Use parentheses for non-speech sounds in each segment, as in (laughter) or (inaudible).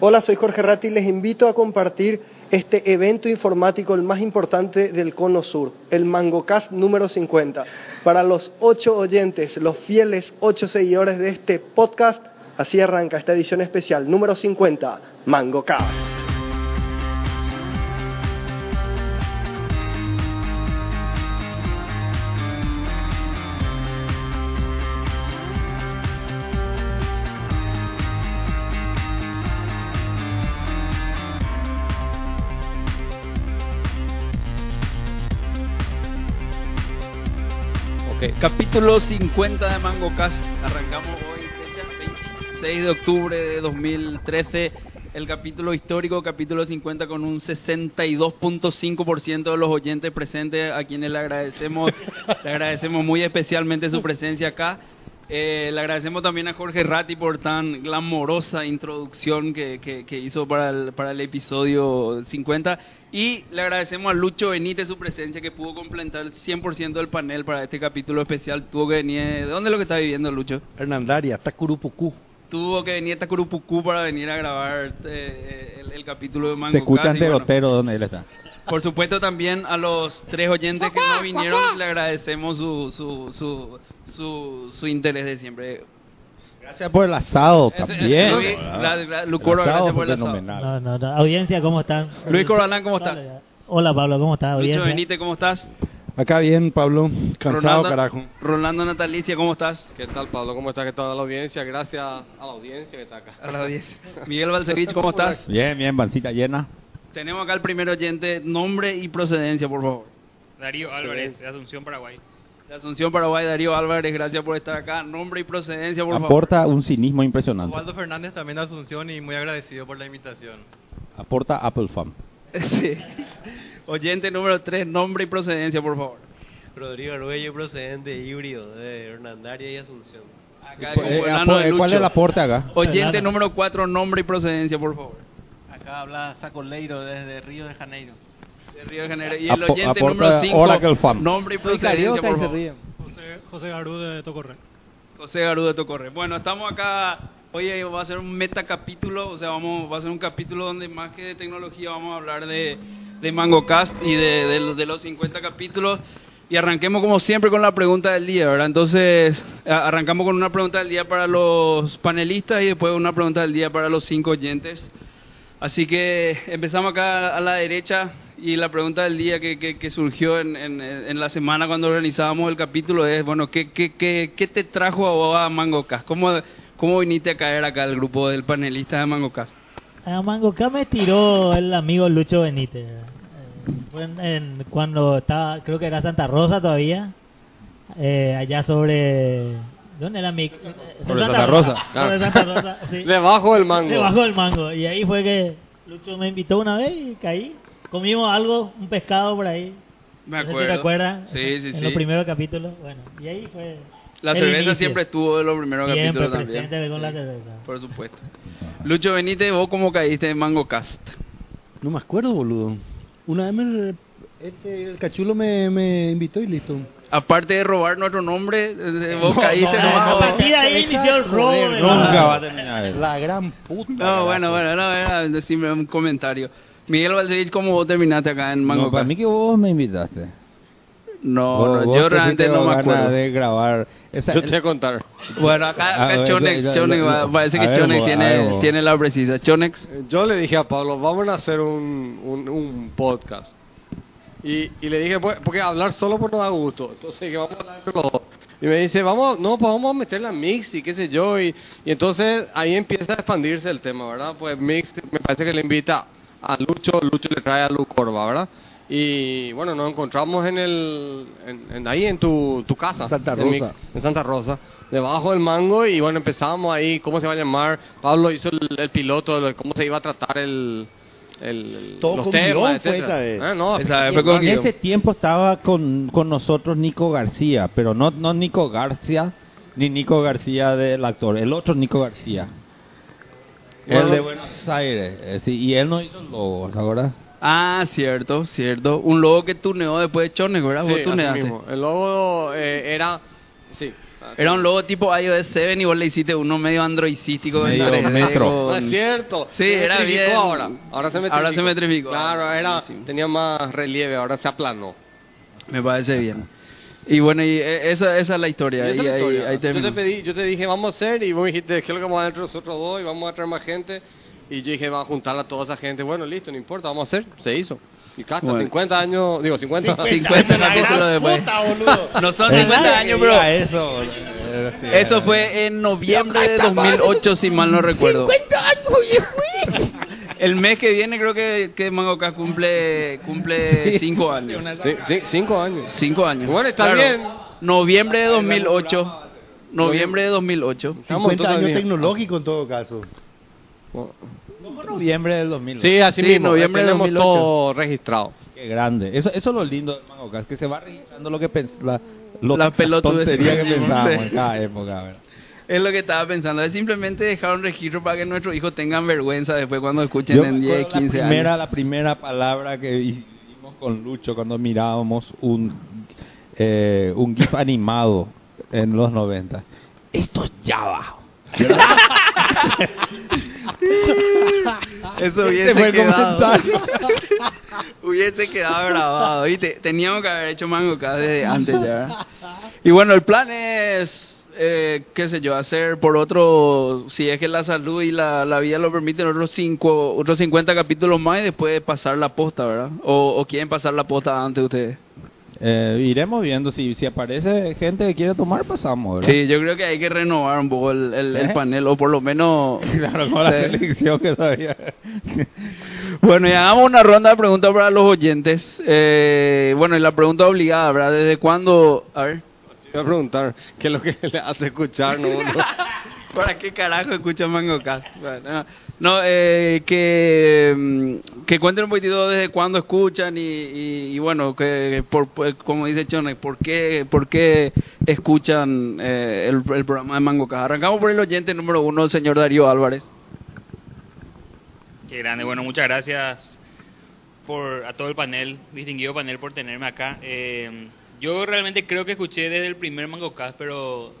Hola, soy Jorge Ratti y les invito a compartir este evento informático, el más importante del Cono Sur, el MangoCast número 50. Para los ocho oyentes, los fieles ocho seguidores de este podcast, así arranca esta edición especial número 50, MangoCast. Capítulo 50 de Mango Cast. Arrancamos hoy, fecha 26 de octubre de 2013. El capítulo histórico, capítulo 50, con un 62.5% de los oyentes presentes, a quienes le agradecemos, le agradecemos muy especialmente su presencia acá. Eh, le agradecemos también a Jorge Ratti por tan glamorosa introducción que, que, hizo para el, para el episodio 50. Y le agradecemos a Lucho Benítez su presencia que pudo completar el 100% del panel para este capítulo especial. Tuvo que venir. ¿De dónde es lo que está viviendo Lucho? Hernandaria, Tacurupucú. Tuvo que venir a Tacurupucú para venir a grabar eh, el, capítulo de Mango Se escucha de Otero donde él está. Por supuesto también a los tres oyentes que no vinieron le agradecemos su, su, su, su, su interés de siempre. Gracias por el asado también. Luis gracias por el asado. No, no, Audiencia, ¿cómo están? Luis Corbalán, ¿cómo estás? Hola Pablo, ¿cómo estás? Lucho Benítez, ¿cómo estás? Acá bien, Pablo. Cansado, carajo. Rolando Natalicia, ¿cómo estás? ¿Qué tal, Pablo? ¿Cómo estás? ¿Qué tal la audiencia? Gracias a la audiencia que está acá. A la audiencia. Miguel Balcevich, ¿cómo estás? Bien, bien, bancita llena. Tenemos acá el primer oyente, nombre y procedencia, por favor. Darío Álvarez, de Asunción, Paraguay. De Asunción, Paraguay, Darío Álvarez, gracias por estar acá. Nombre y procedencia, por favor. Aporta un cinismo impresionante. Osvaldo Fernández también de Asunción y muy agradecido por la invitación. Aporta Apple Fan. (laughs) sí. Oyente número 3, nombre y procedencia, por favor. Rodrigo Arguello, procedente híbrido de Hernandaria y Asunción. Acá, eh, eh, ¿Cuál es el aporte acá? Oyente número 4, nombre y procedencia, por favor. Acá habla Sacoleiro desde Río de Janeiro. De Río de Janeiro. Y el oyente número 5, nombre y procedencia, por favor. José, José Garú de Tocorre. José Garú de Tocorre. Bueno, estamos acá Oye, va a ser un metacapítulo, o sea, vamos, va a ser un capítulo donde más que de tecnología vamos a hablar de, de MangoCast y de, de, de, los 50 capítulos. Y arranquemos como siempre con la pregunta del día, ¿verdad? Entonces, arrancamos con una pregunta del día para los panelistas y después una pregunta del día para los cinco oyentes. Así que empezamos acá a la derecha y la pregunta del día que, que, surgió en, en, la semana cuando organizábamos el capítulo es, bueno, ¿qué, qué, qué, qué te trajo a vos a MangoCast? ¿Cómo, ¿Cómo viniste a caer acá al grupo del panelista de MangoCast? A MangoCast me tiró el amigo Lucho Benítez. Fue en, cuando estaba, creo que era Santa Rosa todavía, eh, allá sobre... ¿Dónde era mi...? Sobre Santa, Rosa. Sobre Santa Rosa, (laughs) sí. Debajo del mango. Debajo del mango. Y ahí fue que Lucho me invitó una vez y caí. Comimos algo, un pescado por ahí. Me acuerdo. te acuerdas? Sí, sí, en sí. los primeros capítulos. Bueno, y ahí fue... La cerveza siempre estuvo en los primeros capítulos también. con la cerveza. Por supuesto. Lucho Benítez, ¿vos cómo caíste en Mango Cast? No me acuerdo, boludo. Una vez me, este, el cachulo me, me invitó y listo. Aparte de robar nuestro nombre, eh, vos caíste no, nomás. A partir de ahí inició el robo. Nunca va a terminar. La gran puta. No, bueno, bueno, no, era decirme un comentario. Miguel Valsevich, ¿cómo vos terminaste acá en Mango no, para mí que vos me invitaste. No, no yo realmente no me acuerdo. de grabar. Esa, yo te voy a contar. Bueno, acá, acá Chonex, Chonex parece que Chonex tiene, tiene la precisa. Chonex. Yo le dije a Pablo, vamos a hacer un, un, un podcast. Y, y, le dije, pues, porque hablar solo por no da gusto. Entonces, que vamos a hablar los dos. Y me dice, vamos, no, pues vamos a meter la mix y qué sé yo. Y, y entonces ahí empieza a expandirse el tema, ¿verdad? Pues mix me parece que le invita a Lucho, Lucho le trae a Lu Corva, ¿verdad? Y bueno, nos encontramos en el, en, ahí en tu, tu casa. Santa Rosa. En, Santa Rosa. Debajo del mango y bueno, empezamos ahí, ¿cómo se va a llamar? Pablo hizo el, piloto de cómo se iba a tratar el... el Todo los temas, fue esa vez. Ah, no, esa vez en ese tiempo estaba con, con nosotros Nico García, pero no, no Nico García, ni Nico García del actor, el otro Nico García. el de Buenos Aires. Eh, sí, y él no hizo el logo, ¿ahora? Ah, cierto, cierto. Un logo que tuneó después de Chonex, ¿verdad? Sí, así mismo. El logo eh, era... Sí. Era un logo tipo iOS 7 y vos le hiciste uno medio androidístico. en Medio 3D metro. con- No es cierto. Sí, Se era bien. ahora. Ahora se metrificó. Ahora se metrificó. Claro, era, Buenísimo. tenía más relieve, ahora se aplanó. Me parece bien. Y bueno, y eh, esa, esa es la historia. Y esa y es la ahí- historia. ahí yo, te pedí, yo te dije, vamos a hacer, y vos me dijiste, ¿qué es lo que vamos a hacer nosotros dos? Y vamos a traer más gente. Y yo dije, vamos a juntar a toda esa gente. Bueno, listo, no importa, vamos a hacer. Se hizo. Y hasta Bueno. 50 años, digo, 50. 50 capítulos después. No son Es 50 verdad años, diga eso. boludo. Eso fue en noviembre de 2008, si mal no recuerdo. El mes que viene creo que, que Mangoka cumple cumple 5 años. Sí, sí, cinco años. 5 años. Bueno, está Claro. bien. Noviembre de 2008. Noviembre de 2008. Estamos 50 años tecnológico en todo caso. Noviembre del 2000. Sí, así Sí, mismo. noviembre de tenemos 2008. todo registrado. Qué grande. Eso, eso es lo lindo del Mangocast, que se va registrando lo que la, lo- Las pelotudeces tonterías que pensábamos sí. en cada época. ¿verdad? Es lo que estaba pensando. Es simplemente dejar un registro para que nuestros hijos tengan vergüenza después cuando escuchen Yo en 10, acuerdo 15 la primera, años. La primera palabra que hicimos con Lucho cuando mirábamos un, eh, un GIF animado en los 90. Esto es Java. (laughs) Eso Ese hubiese quedado. (laughs) hubiese quedado grabado. ¿viste? Teníamos que haber hecho Mango Cast desde antes ya. (laughs) Y bueno, el plan es, eh, qué sé yo, hacer por otro, si es que la salud y la, la vida lo permiten, otros, cinco, otros 50 capítulos más y después pasar la posta, ¿verdad? O, o quieren pasar la posta antes ustedes. Eh, iremos viendo si, si aparece gente que quiere tomar, pasamos. ¿verdad? Sí, yo creo que hay que renovar un poco el, el- el ¿Eh? panel, o por lo menos... (laughs) Claro, con la selección que todavía. (laughs) Bueno, y hagamos una ronda de preguntas para los oyentes. Eh, bueno, y la pregunta obligada, ¿verdad? ¿Desde cuándo? A ver. Te iba a preguntar, ¿qué es lo que (laughs) le hace escuchar? No, no. ¿Para qué carajo escuchan Mango Cast? Bueno, no, eh, que, mm, que cuenten un poquitito desde cuándo escuchan y, y, bueno, que por, por- como dice Chone, ¿por qué, por qué escuchan eh, el, programa de Mango Cast? Arrancamos por el oyente número uno, el señor Darío Álvarez. Qué grande. Bueno, muchas gracias por a todo el panel, distinguido panel, por tenerme acá. Eh, yo realmente creo que escuché desde el primer MangoCast, pero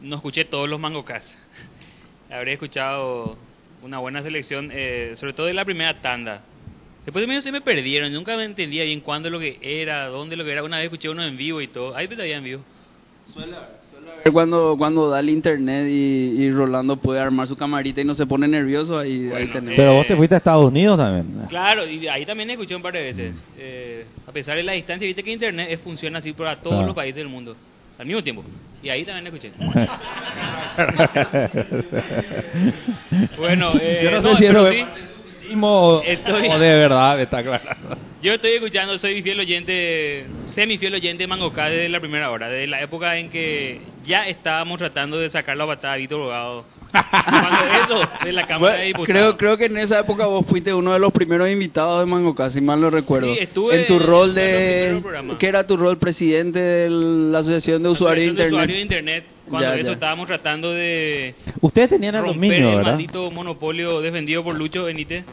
no escuché todos los MangoCast. (laughs) Habré escuchado una buena selección, eh, sobre todo de la primera tanda. Después de medio se me perdieron, nunca me entendía bien cuándo lo que era, dónde lo que era. Una vez escuché uno en vivo y todo. Ahí todavía en vivo. Cuando, cuando da el internet y, y Rolando puede armar su camarita y no se pone nervioso, ahí, ahí Bueno. Pero vos te fuiste a Estados Unidos también. Claro, y ahí también escuché un par de veces. Eh, a pesar de la distancia, viste que Internet funciona así para todos Claro. los países del mundo al mismo tiempo. Y ahí también escuché. (laughs) Bueno, eh, Yo no no, si sí. Estoy- o de verdad, está claro. (laughs) Yo estoy escuchando, soy fiel oyente, semi fiel oyente de Mangocá desde la primera hora, desde la época en que ya estábamos tratando de sacar la patada a Víctor Bogado. Cuando eso, de la Cámara de Bueno, Diputados. creo, creo que en esa época vos fuiste uno de los primeros invitados de Mango si mal no recuerdo. Sí, estuve en tu en rol de de... ¿Qué era tu rol? Presidente de la Asociación de Usuarios de Internet. usuarios de Internet, cuando Ya, eso ya. estábamos tratando de Ustedes tenían el romper dominio, el ¿verdad? maldito monopolio defendido por Lucho Benítez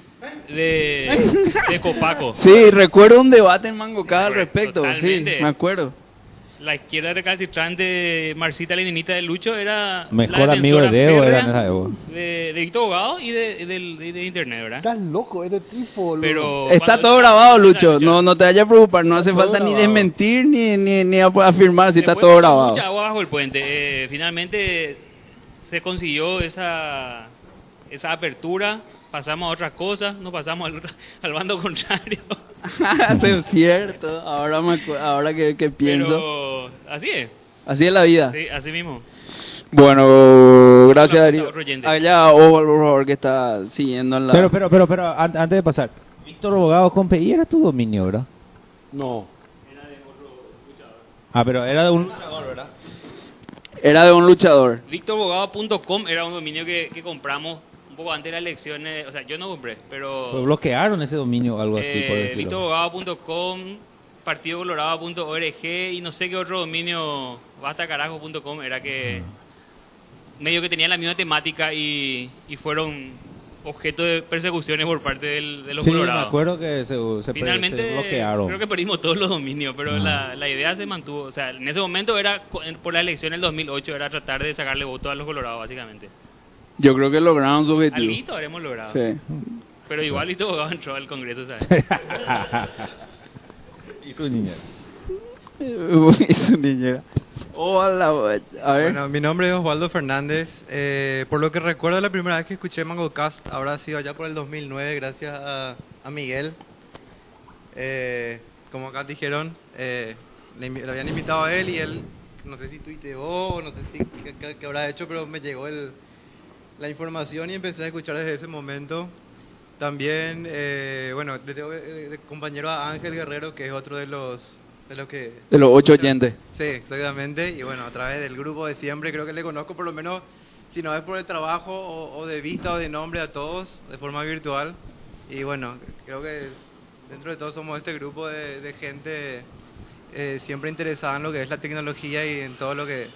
de, (laughs) de Copaco. Sí, recuerdo un debate en Mango al respecto, sí, totalmente. me acuerdo. La izquierda recalcitrante de Marcita Leninita de Lucho era Mejor la amigo de Deo era en esa época. de, de Víctor Bogado y de, del- de- de Internet, ¿verdad? Estás loco, este tipo. Pero Está todo grabado, Lucho, no, no te vayas a preocupar, no hace falta ni desmentir ni, ni, ni afirmar si está todo grabado. Mucha agua bajo el puente. Eh, finalmente se consiguió esa, esa apertura. Pasamos a otras cosas, no pasamos al, (laughs) al bando contrario. (laughs) Es cierto, ahora, me ahora que, que pienso. Pero así es, Así es la vida. sí, así mismo. Bueno, gracias Darío. otro. Allá, Oval, por favor, que está siguiendo en la... Pero, pero, pero, pero, an- antes de pasar. Víctor Bogado con PI era tu dominio, ¿verdad? No. Ah, pero era de un luchador, ¿verdad? Era de un luchador. VictorBogado.com era un dominio que, que compramos poco antes de las elecciones. O sea, yo no compré, pero... Pues bloquearon ese dominio o algo así. Eh. VictorBogado.com, partidoscolorado.org y no sé qué otro dominio, bastacarajo.com, era que medio que tenía la misma temática y, y fueron objeto de persecuciones por parte del- de los Sí, me colorados. acuerdo que se, se, Finalmente, se bloquearon. creo que perdimos todos los dominios, pero Ah. la, la idea se mantuvo. O sea, en ese momento era, por la elección del 2008, era tratar de sacarle voto a los colorados, básicamente. Yo creo que lograron su objetivo. Alguito habremos logrado. Sí. Pero igual y todo entró al Congreso, ¿sabes? (laughs) y su niña. (laughs) Uy, su niñera. Hola, a ver. Bueno, mi nombre es Osvaldo Fernández. Eh, por lo que recuerdo, la primera vez que escuché Mango Cast habrá sido allá por el 2009, gracias a, a Miguel. Eh, como acá dijeron, eh, le, habían invitado a él y él, no sé si tuiteó o no sé si qué habrá hecho, pero me llegó el, la información y empecé a escuchar desde ese momento. También, eh, bueno, tengo eh, compañero a Ángel Guerrero, que es otro de los, de los que De los ocho oyentes. Sí, exactamente. Y bueno, a través del grupo de siempre creo que le conozco por lo menos, si no es por el trabajo o, o de vista o de nombre a todos, de forma virtual. Y bueno, creo que es- dentro de todo somos este grupo de, de gente eh, siempre interesada en lo que es la tecnología y en todo lo que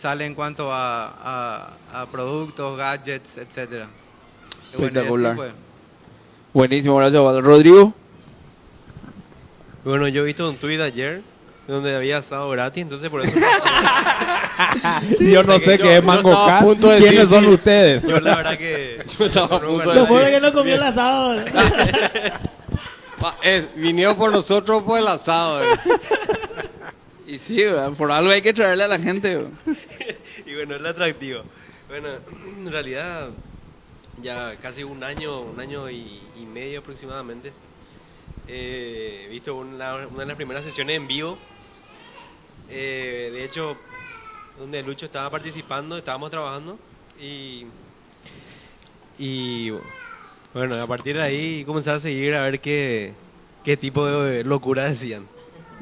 sale en cuanto a, a, a productos, gadgets, etcétera. Bueno, Espectacular. fue. Buenísimo, gracias. Rodrigo. Bueno, yo he visto un tuit ayer donde había asado gratis, entonces por eso... (laughs) Yo no sé qué es Mango de ¿Quiénes decir, son sí. ustedes? Yo la verdad que... (laughs) Yo estaba a punto de Lo bueno es que decir. no comió el asado. (laughs) Es, vinieron por nosotros por el asado. Y sí, por algo hay que traerle a la gente. (laughs) y bueno, es lo atractivo. Bueno, en realidad ya casi un año, un año y, medio aproximadamente. eh, He visto una, una de las primeras sesiones en vivo. Eh, de hecho, donde Lucho estaba participando, estábamos trabajando y y bueno, a partir de ahí comenzar a seguir a ver qué, qué tipo de locura decían.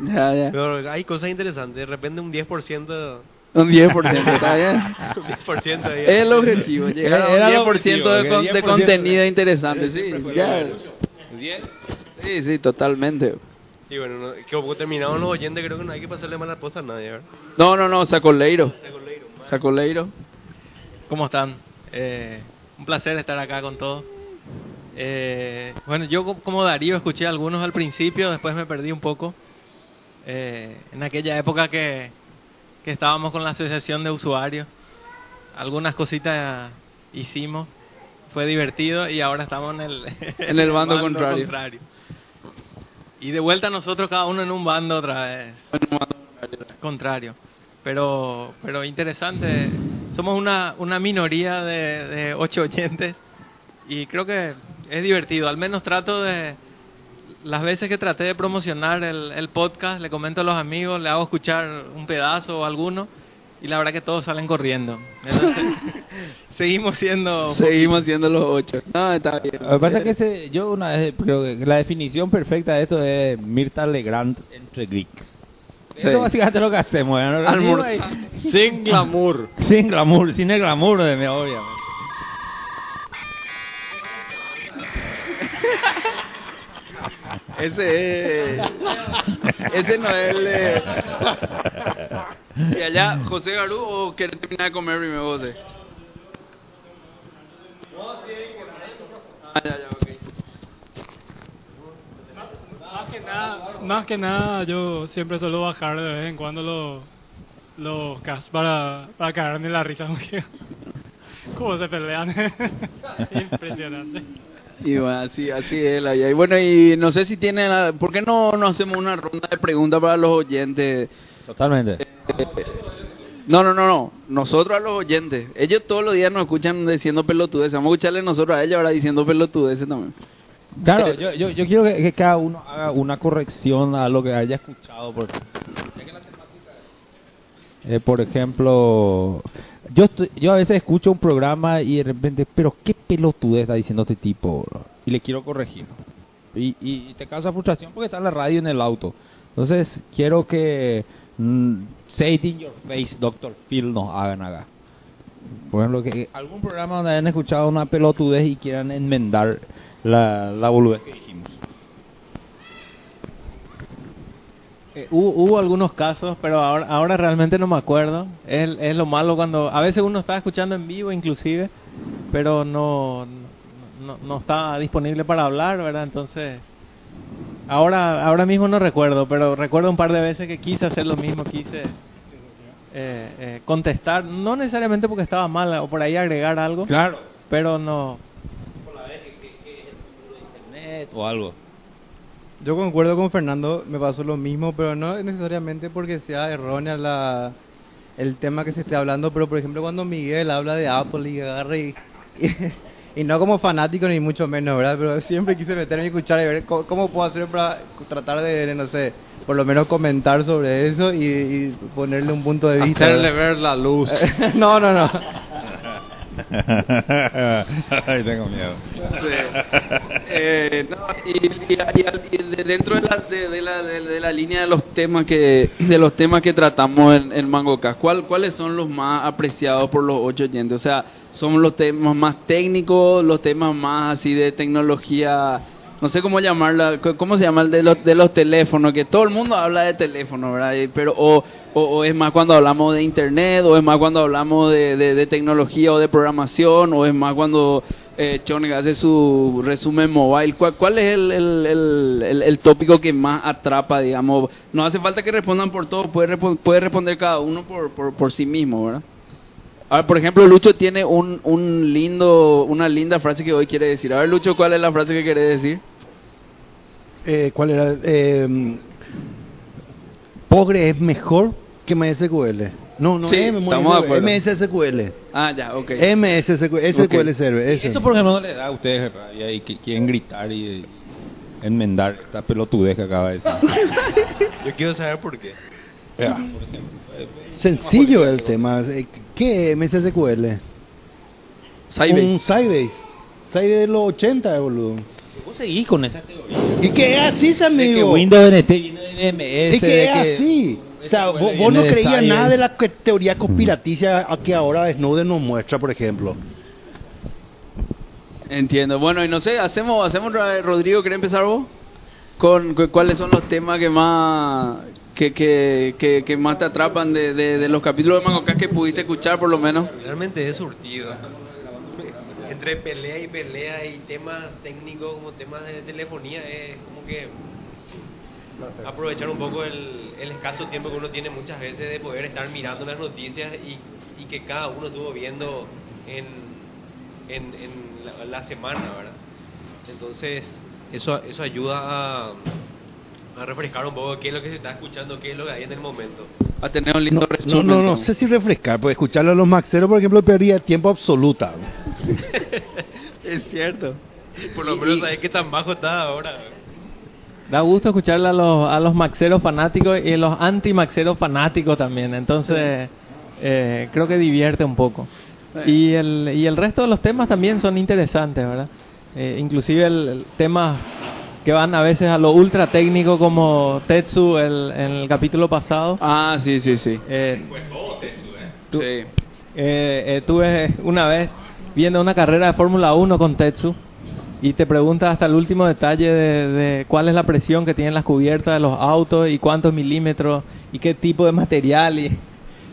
Ya, ya. Pero hay cosas interesantes, de repente un 10%... Un 10%, está bien. (laughs) un 10% ahí. Es el objetivo, llegar a un Era el 10% objetivo, de, que con- de 10% contenido interesante, sí. Ya. lo de Sí, sí, totalmente. Y bueno, no, que como terminaron los oyentes, creo que no hay que pasarle mala posta a nadie, ¿verdad? No, no, no, Sacoleiro. Sacoleiro. ¿Cómo están? Eh, un placer estar acá con todos. Eh, bueno, yo co- como Darío escuché algunos al principio, después me perdí un poco. Eh, en aquella época que, que estábamos con la asociación de usuarios, algunas cositas hicimos, fue divertido y ahora estamos en el, (laughs) En el bando contrario. Y de vuelta nosotros cada uno en un bando otra vez contrario. Pero, pero interesante. Somos una, una minoría de, de ocho oyentes y creo que es divertido. Al menos trato de, las veces que traté de promocionar el, el podcast, le comento a los amigos, le hago escuchar un pedazo o alguno y la verdad que todos salen corriendo. Entonces, (laughs) seguimos siendo... Seguimos siendo los ocho. No, está bien. Lo que pasa es que ese- yo una vez creo que la definición perfecta de esto es Mirta Legrand entre geeks. Sí. Eso básicamente es lo que hacemos. ¿no? (laughs) Sin glamour. Sin glamour, sin el glamour de mi obviamente. (laughs) Ese es. Ese no es el. Y allá, José Garú, o querés terminar de comer primero, José? Ah, ya, ya, ok. Más que nada, más que nada yo siempre suelo bajar de vez en cuando los los cast para, para cagarme la risa (laughs) cómo se pelean. (laughs) Impresionante. Y bueno, así, así es la vida. Y bueno, y no sé si tienen. la- ¿Por qué no, no hacemos una ronda de preguntas para los oyentes? Totalmente. No, no, no, no. Nosotros a los oyentes. Ellos todos los días nos escuchan diciendo pelotudeces. Vamos a escucharle nosotros a ellos ahora diciendo pelotudeces también. Claro, yo, yo, yo quiero que, que cada uno haga una corrección a lo que haya escuchado. Por, Eh, por ejemplo, yo yo a veces escucho un programa y de repente, pero qué pelotudez está diciendo este tipo, y le quiero corregir. Y, y te causa frustración porque está la radio en el auto. Entonces, quiero que mm, say it in your face, Dr. Phil, nos hagan acá. Por ejemplo, que algún programa donde hayan escuchado una pelotudez y quieran enmendar la, la boludez que dijimos. Eh, hubo, hubo algunos casos, pero ahora, ahora realmente no me acuerdo. Es, es lo malo cuando... A veces uno está escuchando en vivo inclusive, pero no, no, no estaba disponible para hablar, ¿verdad? Entonces, ahora, ahora mismo no recuerdo, pero recuerdo un par de veces que quise hacer lo mismo, quise eh, eh, contestar, no necesariamente porque estaba mal o por ahí agregar algo, Claro. pero no. Internet o algo. Yo concuerdo con Fernando, me pasó lo mismo, pero no necesariamente porque sea errónea la el tema que se esté hablando, pero por ejemplo cuando Miguel habla de Apple y agarra y, y, no como fanático ni mucho menos, ¿verdad? Pero siempre quise meterme y escuchar y ver cómo, cómo puedo hacer para tratar de, no sé, por lo menos comentar sobre eso y, y ponerle un punto de vista. Hacerle ¿verdad? ver la luz. (laughs) no, no, no. (laughs) Ay, tengo miedo. Eh, no, y, y- y dentro de la, de, de la, de, la línea de los temas que de los temas que tratamos en, en MangoCast, ¿cuál, ¿cuáles son los más apreciados por los ocho oyentes? O sea, ¿son los temas más técnicos, los temas más así de tecnología? No sé cómo llamarla, ¿cómo se llama el de los, de los teléfonos? Que todo el mundo habla de teléfono, ¿verdad? Pero, o, o, es más cuando hablamos de internet, o es más cuando hablamos de, de, tecnología o de programación, o es más cuando eh, Choneg hace su resumen mobile. ¿Cuál, cuál es el, el, el, el- tópico que más atrapa, digamos? No hace falta que respondan por todo, puede, puede responder cada uno por, por, por sí mismo, ¿verdad? Por ejemplo, Lucho tiene un, un lindo, una linda frase que hoy quiere decir. A ver, Lucho, ¿cuál es la frase que quiere decir? Eh, ¿Cuál era? Eh, Pogre es mejor que MySQL. No, no, Sí, M- estamos de acuerdo. MSSQL. Ah, ya, ok. MSSQL, SQL Ok. Server. ese. Eso porque no le da a ustedes rabia y que quieren gritar y, enmendar esta pelotudez que acaba de decir. (laughs) Yo quiero saber por qué. Por ejemplo. Eh, Sencillo el tema. Eh, ¿Qué es MSSQL? Sybase. Un Sybase. Sybase de los 80, boludo. Vos seguís con esa teoría. ¿Y qué es así, De que amigo? Windows NT viene de DMS. Es que es que así. O sea, vos, vos no creías nada de la que- teoría conspiraticia a que ahora Snowden nos muestra, por ejemplo. Entiendo. Bueno, y no sé, hacemos, hacemos Rodrigo, ¿querés empezar vos? Con cu- cuáles son los temas que más que, que, que, que más te atrapan de, de, de los capítulos de MangoCast que pudiste escuchar por lo menos. Realmente es surtido. Entre pelea y pelea y temas técnicos como temas de telefonía es como que aprovechar un poco el, el escaso tiempo que uno tiene muchas veces de poder estar mirando las noticias y, y que cada uno estuvo viendo en, en, en la, la semana, ¿verdad? Entonces, eso, eso ayuda a, a refrescar un poco qué es lo que se está escuchando, qué es lo que hay en el momento. A tener un lindo No, resumen. no, no sé si refrescar, porque escucharlo a los maxeros, por ejemplo, perdía tiempo absoluta. (laughs) es cierto. Por lo menos sabes qué tan bajo está ahora. Da gusto escucharle a los, a los maxeros fanáticos y a los anti-maxeros fanáticos también. Entonces, eh, creo que divierte un poco. Y el, y el resto de los temas también son interesantes, ¿verdad? Eh, inclusive el, el temas que van a veces a lo ultra técnico como Tetsu el, en el capítulo pasado. Ah, sí, sí, sí. Eh, tú- Sí. eh, eh, tuve una vez viendo una carrera de Fórmula 1 con Tetsu y te pregunta hasta el último detalle de, de cuál es la presión que tienen las cubiertas de los autos y cuántos milímetros y qué tipo de material y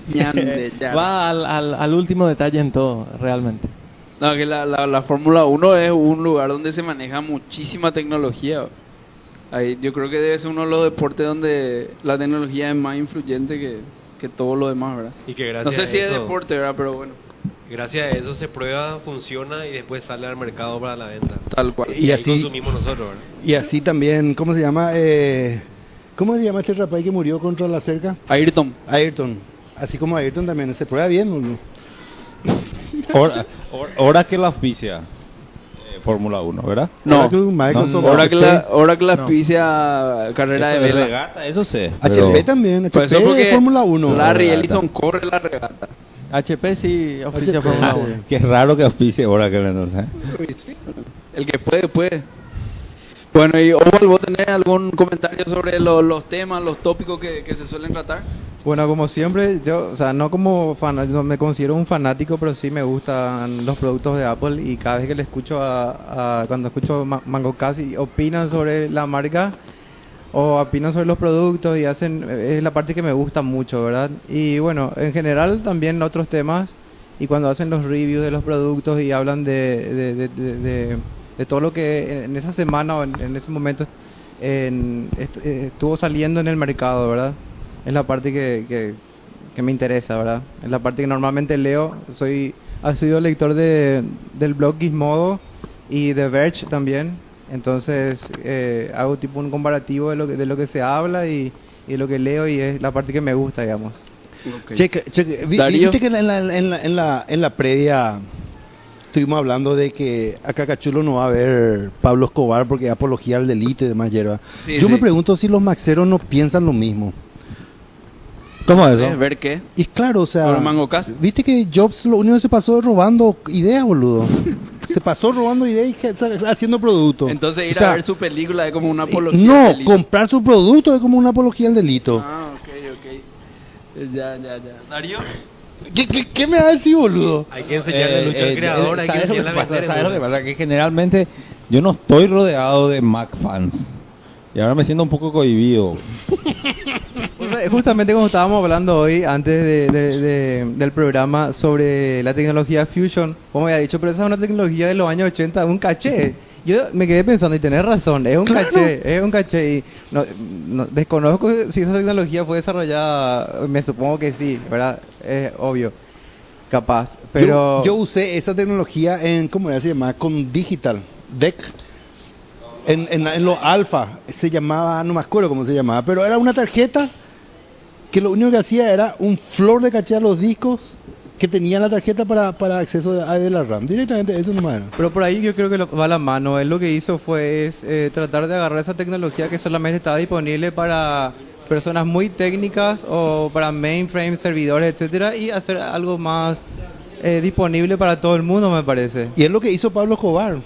(laughs) va al, al, al último detalle en todo realmente. No, que la, la, la Fórmula 1 es un lugar donde se maneja muchísima tecnología. Ahí, yo creo que debe ser uno de los deportes donde la tecnología es más influyente que, que todo lo demás, ¿verdad? Y que No sé a si es deporte, ¿verdad? Pero bueno, Gracias a eso se prueba, funciona y después sale al mercado para la venta. tal cual. Y, Y ahí así- consumimos nosotros, ¿verdad? Y así también, ¿cómo se llama? Eh, ¿Cómo se llama este rapaz que murió contra la cerca? Ayrton. Ayrton. Así como Ayrton también se prueba bien. ¿no? Hora, hora- hora que la auspicia eh, Fórmula 1, ¿verdad? No, Microsoft, ahora que la, HP. ahora que la No. auspicia carrera de vela. regata, eso sé. HP pero- también, Pues eso HP porque Fórmula 1. Larry. Ellison corre la regata. HP sí oficia HP, Fórmula sí. (laughs) 1. Qué raro que auspicie ahora que no sé. El que puede, puede. Bueno, y Oval, ¿vos tenés algún comentario sobre lo- los temas, los tópicos que, que se suelen tratar? Bueno, como siempre, yo, o sea, no como fan, no me considero un fanático, pero sí me gustan los productos de Apple y cada vez que le escucho a, cuando escucho Ma- Mango Casi opinan sobre la marca o opinan sobre los productos y hacen es la parte que me gusta mucho, ¿verdad? Y bueno, en general también otros temas y cuando hacen los reviews de los productos y hablan de, de, de- de- todo lo que en esa semana o en, en ese momento en- est- estuvo saliendo en el mercado, ¿verdad? Es la parte que, que, que me interesa, ¿verdad? Es la parte que normalmente leo. Soy ha sido lector de, del blog Gizmodo y de Verge también. Entonces eh, hago tipo un comparativo de lo que, de lo que se habla y, y de lo que leo y es la parte que me gusta, digamos. Cheque, cheque. Vi- Darío. Viste que en la, en, la, en, la, en la previa estuvimos hablando de que acá Cachulo no va a ver Pablo Escobar porque apología al delito y demás hierba. Sí, Yo sí. me pregunto si los maxeros no piensan lo mismo. ¿Cómo es ¿Eh? eso? ¿Ver qué? Y claro, o sea, ¿Por Mango Cast? viste que Jobs lo único que se pasó es robando ideas, boludo. (laughs) se pasó robando ideas y haciendo productos. Entonces ir O sea, a ver su película es como una apología. No, al delito. comprar su producto es como una apología al delito. Ah, ok, ok. Ya, ya, ya. Darío. ¿Qué, qué, qué me va a decir, boludo? Hay que enseñarle a Lucho al creador, hay que ¿sabes lo enseñarle a pasa? ¿Sabes lo que pasa? Que generalmente yo no estoy rodeado de Mac fans. Y ahora me siento un poco cohibido. (laughs) Justamente como estábamos hablando hoy, antes de- de- de- del programa, sobre la tecnología Fusion, como había dicho, pero esa es una tecnología de los años 80, un caché. Yo me quedé pensando, y tenés razón, es un caché, es un caché. Y no, no- desconozco si esa tecnología fue desarrollada, me supongo que sí, ¿verdad? Es obvio, capaz. Pero Yo, yo usé esa tecnología en, ¿cómo se llamaba? Con Digital, DEC. En, en, en los alfa, se llamaba, no me acuerdo cómo se llamaba, pero era una tarjeta que lo único que hacía era un flor de caché a los discos que tenía la tarjeta para, para acceso a de la RAM. Directamente eso nomás era. Pero por ahí yo creo que lo- va la mano. Él lo que hizo fue es, eh, tratar de agarrar esa tecnología que solamente estaba disponible para personas muy técnicas o para mainframe, servidores, etcétera, y hacer algo más eh, disponible para todo el mundo, me parece. Y es lo que hizo Pablo Escobar.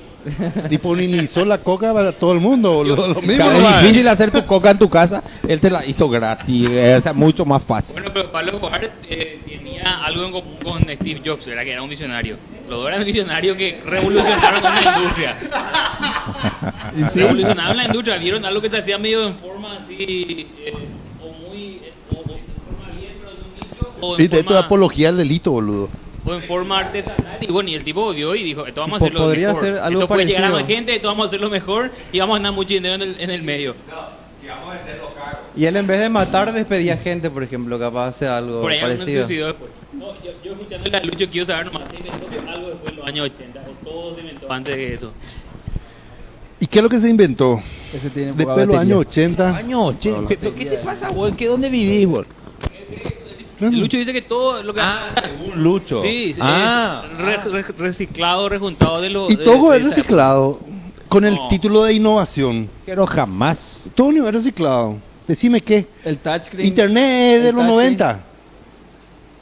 Disponibilizó la coca para todo el mundo, boludo. Lo mismo, es difícil hacer tu coca en tu casa. Él te la hizo gratis. Es mucho más fácil. Bueno, pero Pablo Escobar eh, tenía algo en común con Steve Jobs, ¿verdad? Que era un visionario. Los dos eran visionarios que revolucionaron la industria. (laughs) Revolucionaron la industria, vieron algo que se hacía medio en forma así, eh, o muy, eh, o, o en forma bien, pero de un nicho, o en Sí, esto es forma- apología al delito, boludo. O en forma artesanal y bueno y el tipo vio y dijo esto vamos a hacerlo podría mejor ser algo esto puede llegar a más gente esto vamos a hacerlo mejor y vamos a ganar mucho dinero en el, en el medio Y él en vez de matar despedía gente, por ejemplo, capaz de hacer algo por no parecido. suicidó después no, yo, yo escuchando la lucha quiero saber nomás se inventó algo después de los años 80 o todo se inventó antes de eso ¿Y qué es lo que se inventó? Ese tiene Después de los años 80. Años 80. ¿Pero qué te pasa? ¿Qué, ¿Dónde vivís, Lucho dice que todo lo que Ah, según Lucho. sí es Ah. re- re- reciclado rejuntado de lo Y de- todo de es reciclado con el No. título de innovación. Pero jamás. Todo es reciclado. Decime qué. El touchscreen. Internet es de los touchscreen. 90.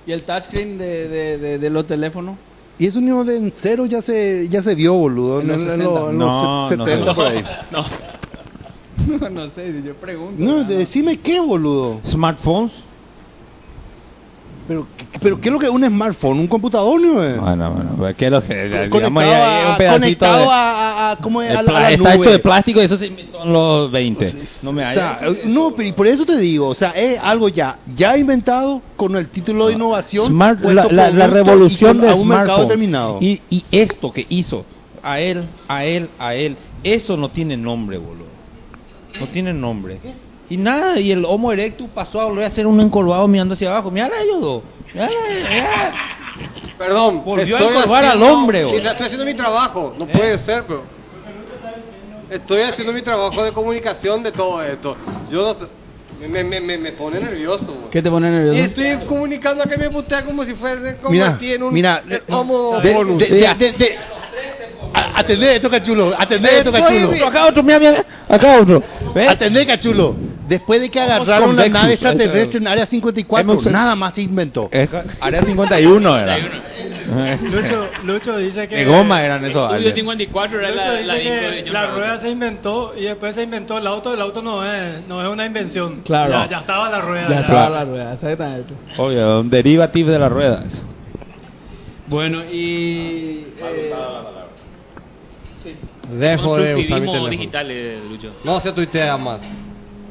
¿Y el touchscreen de, de, de, de los teléfonos? Y eso ni de en cero ya se ya se vio, boludo. En los en, 60. los- en No, los no 70 sé. por ahí. (laughs) no (laughs) no sé, yo pregunto. No, decime qué, boludo. ¿Smartphones? Pero, pero ¿qué es lo que es un smartphone? ¿Un computador, no es? Bueno, bueno, pues, ¿qué es lo que digamos ahí, un pedacito conectado de- a, a- a- ¿cómo es? el a la, está hecho de plástico y eso se inventó en los 20. No me O sea, no, pero y por eso te digo, o sea, es algo ya ya inventado con el título de innovación. Smart- puesto la, la- la producto revolución de a un mercado determinado. Y, y esto que hizo a él, a él, a él, eso no tiene nombre, boludo. No tiene nombre. Y nada, y el Homo erectus pasó a volver a ser un encorvado mirando hacia abajo. Mira ellos dos. Perdón, Volvió a estoy encorvar al haciendo- hombre, boludo. Mira, Estoy haciendo mi trabajo, no puede ser, pero... Estoy haciendo mi trabajo de comunicación de todo esto. Yo no- me, me, me, me pone nervioso. güey. ¿Qué te pone Y nervioso? estoy comunicando a que me putea como si fuese Mira, convertir en un mira, eh, homo de, bonus. de, de, de, de- a- atendé esto, cachulo, atendé esto, cachulo. Acá otro, mira, mira. Acá otro. ¿Ves? Atendé, cachulo. Después de que agarraron la nave extraterrestre en Área 54, Hemos- nada más se inventó. Es- Área 51 era. (laughs) Lucho, Lucho dice que... De goma eran esos. Estudio aliens. 54 era Lucho la, dice la de John la Travolta. rueda se inventó y después se inventó el auto. El auto no es, no es una invención. Claro. Ya, ya estaba la rueda. Ya ya. estaba la rueda, exactamente. Obvio, un derivativo de las ruedas. Bueno, y... eh, Dejo de usar mi teléfono. digital, eh, Lucho. No se tuitea más.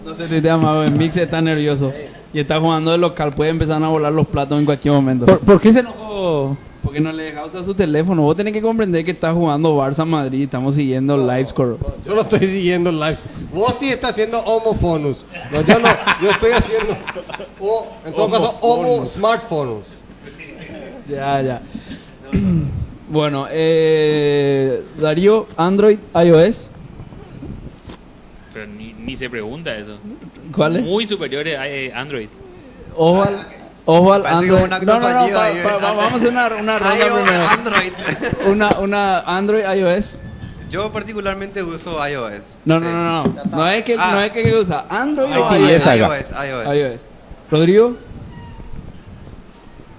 No sé si te llama, el Mix está nervioso. Y está jugando de local, puede empezar a volar los platos en cualquier momento. ¿Por, por qué se enojó Porque no le deja usar su teléfono. Vos tenés que comprender que estás jugando Barça Madrid. Estamos siguiendo live score. Yo no estoy siguiendo el live. Vos sí estás haciendo homofonus. No, yo no. Yo estoy haciendo. o, en todo caso, homo smartphones. Ya, ya. (clears throat) bueno, eh, Darío, Android, iOS. Pero ni, ni se pregunta eso. ¿Cuál es? Muy superiores a eh, Android. Ojo al, ojo al Android. como un acto No, no, no, fallido pa- ahí, pa- ¿eh? pa- vamos a hacer una, una ronda primero. Android. (laughs) Una, una Android, iOS. Yo particularmente uso iOS. No, Sí. no, no, no. No es que, Ah. no es que usa Android o iOS. iOS, iOS. iOS. Rodrigo,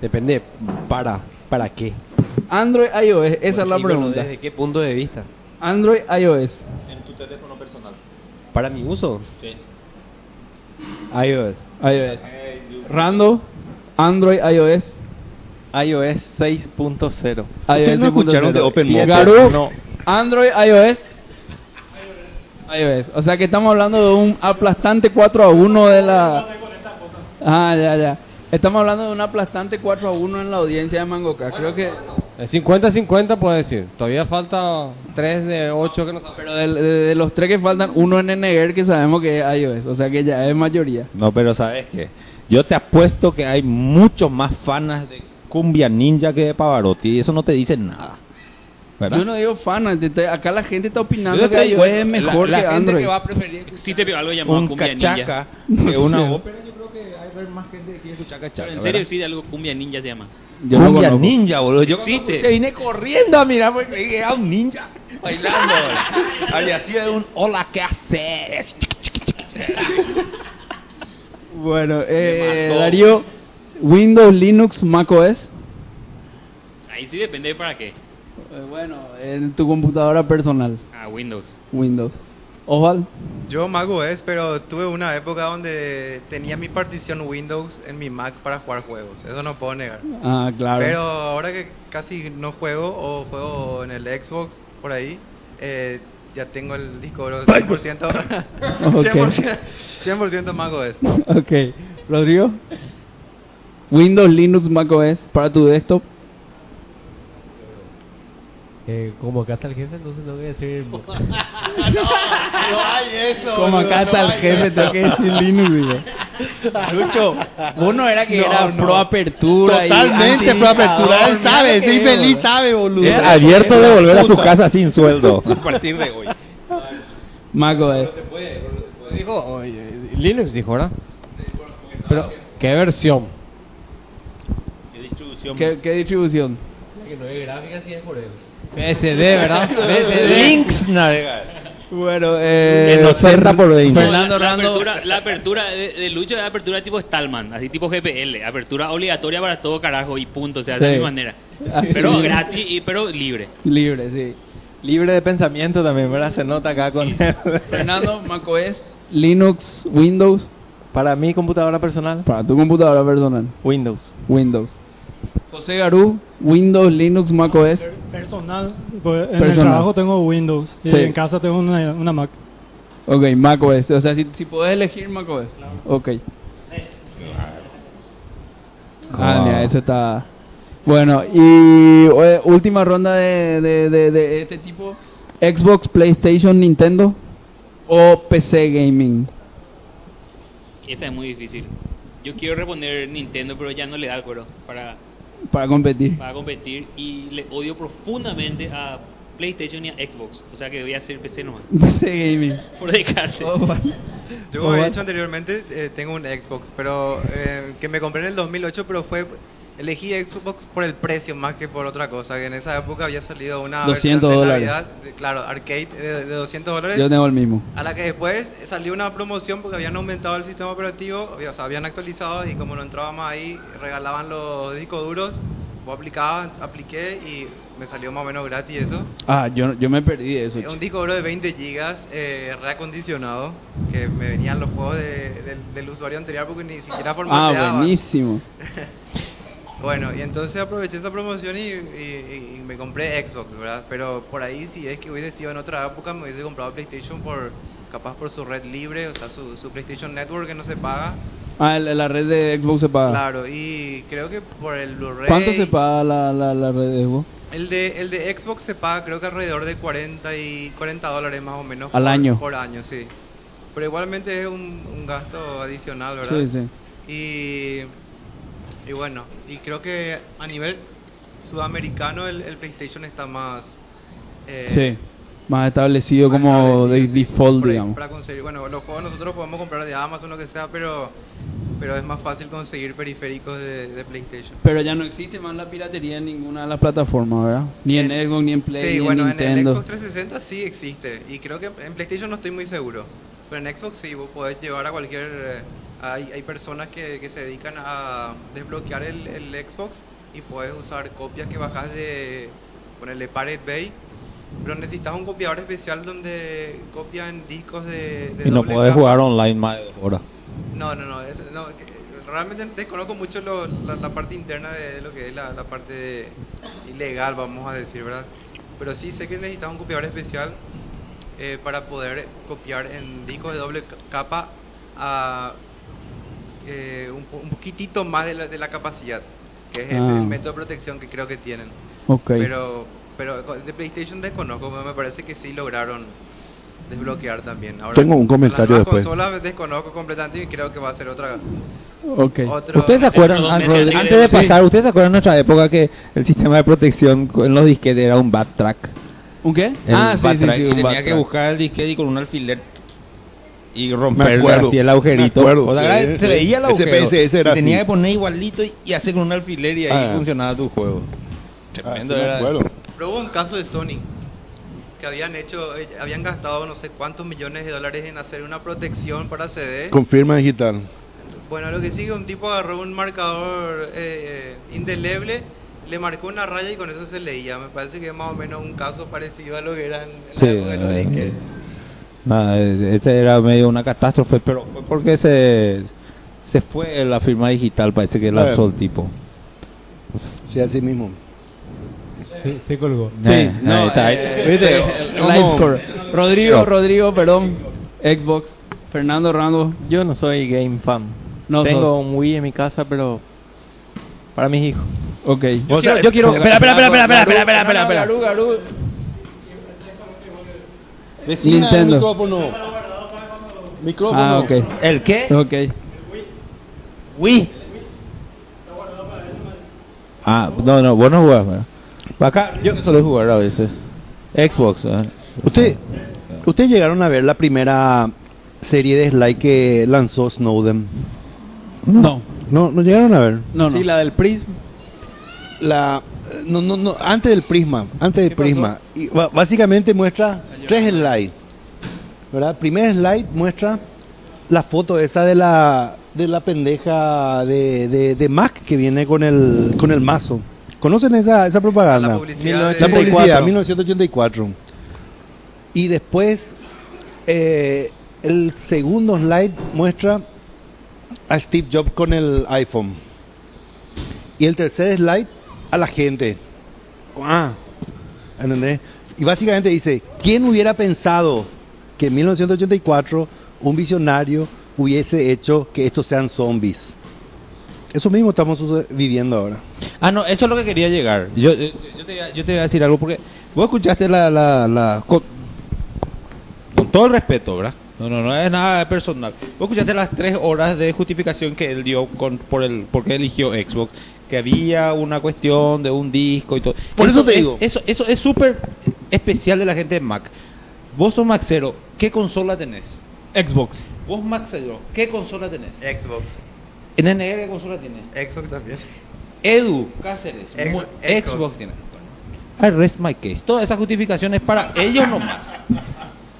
Depende, ¿para? ¿Para qué? Android, iOS. Esa es la bueno, pregunta. ¿Desde qué punto de vista? Android, iOS. En tu teléfono. ¿Para mi uso? Sí. iOS. iOS. Rando, Android, iOS. iOS 6.0. ¿Ustedes no escucharon de Open Mobile? Garú, No. Android, iOS. iOS. O sea que estamos hablando de un aplastante 4 a 1 de la... Ah, ya, ya. Estamos hablando de un aplastante 4 a 1 en la audiencia de Mangoca. Creo que... El 50-50 puede decir. Todavía falta 3 de 8 que no sabemos. Pero de, de- de los tres que faltan, uno en Neger que sabemos que es iOS. O sea que ya es mayoría. No, pero sabes que yo te apuesto que hay muchos más fanas de Cumbia Ninja que de Pavarotti y eso no te dice nada. ¿Verdad? Yo no digo fan, acá la gente está opinando Yo que digo, iOS es mejor la, que la gente Android. que va a preferir Sí te veo algo llamado un Cumbia cachaca Ninja. que una ópera. Yo creo que hay más gente que quiere escuchar cachaca. Pero en serio ¿verdad? sí, algo Cumbia Ninja se llama. Yo no Cumbia conozco. Ninja, boludo. Yo te vine corriendo a mirar porque creí que era un ninja bailando. (laughs) Había sido de un hola, ¿qué haces? (laughs) Bueno, eh. Darío, Windows, Linux, macOS. Ahí sí depende de para qué. Eh, bueno, en tu computadora personal, Ah, Windows. Windows. Osval, Yo macOS, pero tuve una época donde tenía mi partición Windows en mi Mac para jugar juegos. Eso no puedo negar. ah, claro. Pero ahora que casi no juego o juego en el Xbox por ahí, eh, ya tengo el disco duro 100%, 100%, 100% macOS. ok, Rodrigo, Windows, Linux, macOS para tu desktop. Eh, como acá está el jefe, entonces tengo que decir (laughs) mucho. Como acá está el jefe, tengo que decir Linux. digo. Lucho, vos no era que No, era no. pro apertura. y Totalmente pro apertura. Él sabe, sí, feliz sabe, boludo. Es abierto de volver a su casa sin sueldo (laughs) a partir de hoy. macOS. Dijo, oye, Linux dijo, ¿verdad? Pero, ¿qué versión? ¿Qué, ¿Qué distribución? Que no hay gráfica, sí es por él. PSD, ¿verdad? (laughs) PSD. Links navegar. Bueno, eh, En 80 por 20. Fernando la, la Rando. apertura, la apertura de, de Lucho es apertura tipo Stallman, así tipo GPL, apertura obligatoria para todo carajo y punto, o sea, de Sí. mi manera. Así Pero gratis y pero libre. Libre, sí. Libre de pensamiento también, ¿verdad? Se nota acá con Fernando, macOS, Linux, Windows. Para mi computadora personal, Para tu computadora personal, Windows. Windows. José Garú, Windows, Linux, macOS. Personal, pues, en el trabajo tengo Windows y Sí. en casa tengo una, una Mac. Ok, macOS. O sea, si, si podés elegir macOS. Ok. Ah, mira, eso está... Bueno, y eh, última ronda de, de, de, de este tipo. Xbox, PlayStation, Nintendo o PC Gaming. Esa es muy difícil. Yo quiero reponer Nintendo, pero ya no le da el cuero para, Para competir. para competir y le odio profundamente a PlayStation y a Xbox. O sea que voy a hacer PC nomás. (laughs) PC Gaming. Por descarte. Oh, vale. Yo Oh, he vale. dicho anteriormente, eh, tengo un Xbox, pero eh, que me compré en el 2008, pero fue elegí Xbox por el precio más que por otra cosa, que en esa época había salido una 200 versión de dólares. Navidad, de- claro, arcade de, de 200 dólares. Yo tengo el mismo. A la que después salió una promoción porque habían aumentado el sistema operativo, o sea, habían actualizado y como no entrábamos ahí, regalaban los discos duros. Vos aplicabas, apliqué y me salió más o menos gratis eso. Ah, yo, yo me perdí de eso. Un chico. disco duro de 20 gigas eh, reacondicionado, que me venían los juegos de- del, del usuario anterior porque ni siquiera Ah, formateaban. buenísimo. (laughs) Bueno, y entonces aproveché esa promoción y, y- y me compré Xbox, ¿verdad? Pero por ahí, si es que hubiese sido en otra época, me hubiese comprado PlayStation por capaz por su red libre, o sea, su, su PlayStation Network que no se paga. Ah, el- la red de Xbox se paga. Claro, y creo que por el Blu-ray... ¿Cuánto se paga la, la, la red de Xbox? El de, el de Xbox se paga creo que alrededor de 40 y 40 dólares más o menos. Al por, año. Por año, sí. Pero igualmente es un, un gasto adicional, ¿verdad? Sí, sí. Y, y bueno, y creo que a nivel sudamericano el, el PlayStation está más... eh, Sí. Más establecido como de default, digamos. Para conseguir, bueno, los juegos nosotros podemos comprar de Amazon o lo que sea, pero pero es más fácil conseguir periféricos de, de PlayStation. Pero ya no existe más la piratería en ninguna de las plataformas, ¿verdad? Ni en, Xbox, ni en Play, Sí, ni bueno, en en el Nintendo. Xbox 360 sí existe. Y creo que en PlayStation no estoy muy seguro. Pero en Xbox sí, vos podés llevar a cualquier... eh, Hay, hay personas que, que se dedican a desbloquear el, el Xbox y puedes usar copias que bajas de... Ponerle Pirate Bay. Pero necesitas un copiador especial donde copian discos de... de Y no capa. jugar online más de dos horas. No, no, no, es- no, realmente desconozco mucho lo- la, la parte interna de, de lo que es la, la parte de- ilegal, vamos a decir, ¿verdad? Pero sí sé que necesitas un copiador especial eh, para poder copiar en discos de doble ca- capa a eh, un, po- un poquitito más de la, de la capacidad, que es ese Ah. el método de protección que creo que tienen. Ok. Pero, pero de PlayStation desconozco, me parece que sí lograron desbloquear también. Ahora, Tengo un comentario las después. consolas desconozco completamente y creo que va a ser otra. Ok. Otro- ¿Ustedes se acuerdan, antes de sí. pasar, ¿ustedes se acuerdan de nuestra época que el sistema de protección en los disquetes era un backtrack? ¿Un qué? El ah, sí, sí, sí, un tenía que buscar el disquete y con un alfiler y Me romper acuerdo, así el agujerito. acuerdo, O sea, sí, se veía el Ese agujero. Era tenía así. que poner igualito y, y hacer con un alfiler y ahí Ah. funcionaba tu juego. Tremendo sí me era. acuerdo. Pero hubo un caso de Sony que habían hecho, eh, habían gastado no sé cuántos millones de dólares en hacer una protección para CD. Con firma digital. Bueno, lo que sigue, un tipo agarró un marcador eh, eh, indeleble, le marcó una raya y con eso se leía. Me parece que es más o menos un caso parecido a lo que era en, la Sí, época de los disquetes. nada, ese era medio una catástrofe, pero fue porque se se fue la firma digital, parece que lanzó el tipo. Sí, así mismo. Se, se colgó. Sí, Eh, no, ahí está, ahí. eh, Viste. Rodrigo. Rodrigo, perdón. Xbox. Fernando Rando. Yo no soy game fan. No Tengo sos. un Wii en mi casa, pero para mis hijos. Ok. Yo quiero, yo quiero. Espera, espera, espera, espera, espera, espera, espera, espera. Garú, Vecina, Nintendo. El micrófono. Micrófono. Ah, ok. ¿El qué? Ok. El Wii. Ah, no, no, vos no jugás, ¿verdad? Acá yo que suelo jugar a veces. Xbox. ¿eh? Usted, ¿Ustedes llegaron a ver la primera serie de Sly que lanzó Snowden? No. No, no llegaron a ver. No, no. Sí, la del Prism. La, no, no, no, antes del Prisma, antes del Prisma. Y básicamente muestra tres slides. ¿Verdad? Primer slide muestra la foto esa de la de la pendeja de, de, de Mac que viene con el con el mazo. ¿Conocen esa, esa propaganda? La publicidad La de- publicidad, 1984. Y después, eh, el segundo slide muestra a Steve Jobs con el iPhone. Y el tercer slide a la gente. Ah, ¿entendés? Y básicamente dice, ¿quién hubiera pensado que en 1984 un visionario hubiese hecho que estos sean zombies? Eso mismo estamos viviendo ahora. Ah, no, eso es lo que quería llegar. Yo, yo, yo te, iba- yo te voy a decir algo porque vos escuchaste la... la, la con, con todo el respeto, ¿verdad? No, no, no es nada personal. Vos escuchaste las tres horas de justificación que él dio con, por el porque eligió Xbox, que había una cuestión de un disco y todo. Por eso te es- digo. Eso, eso es súper especial de la gente de Mac. Vos sos Maxero, ¿qué consola tenés? Xbox. Vos Maxero, ¿qué consola tenés? Xbox. ¿NNR qué consola tiene? Xbox también. Edu Cáceres, Ex- Xbox. Xbox tiene. I rest my case. Todas esas justificaciones para ellos nomás.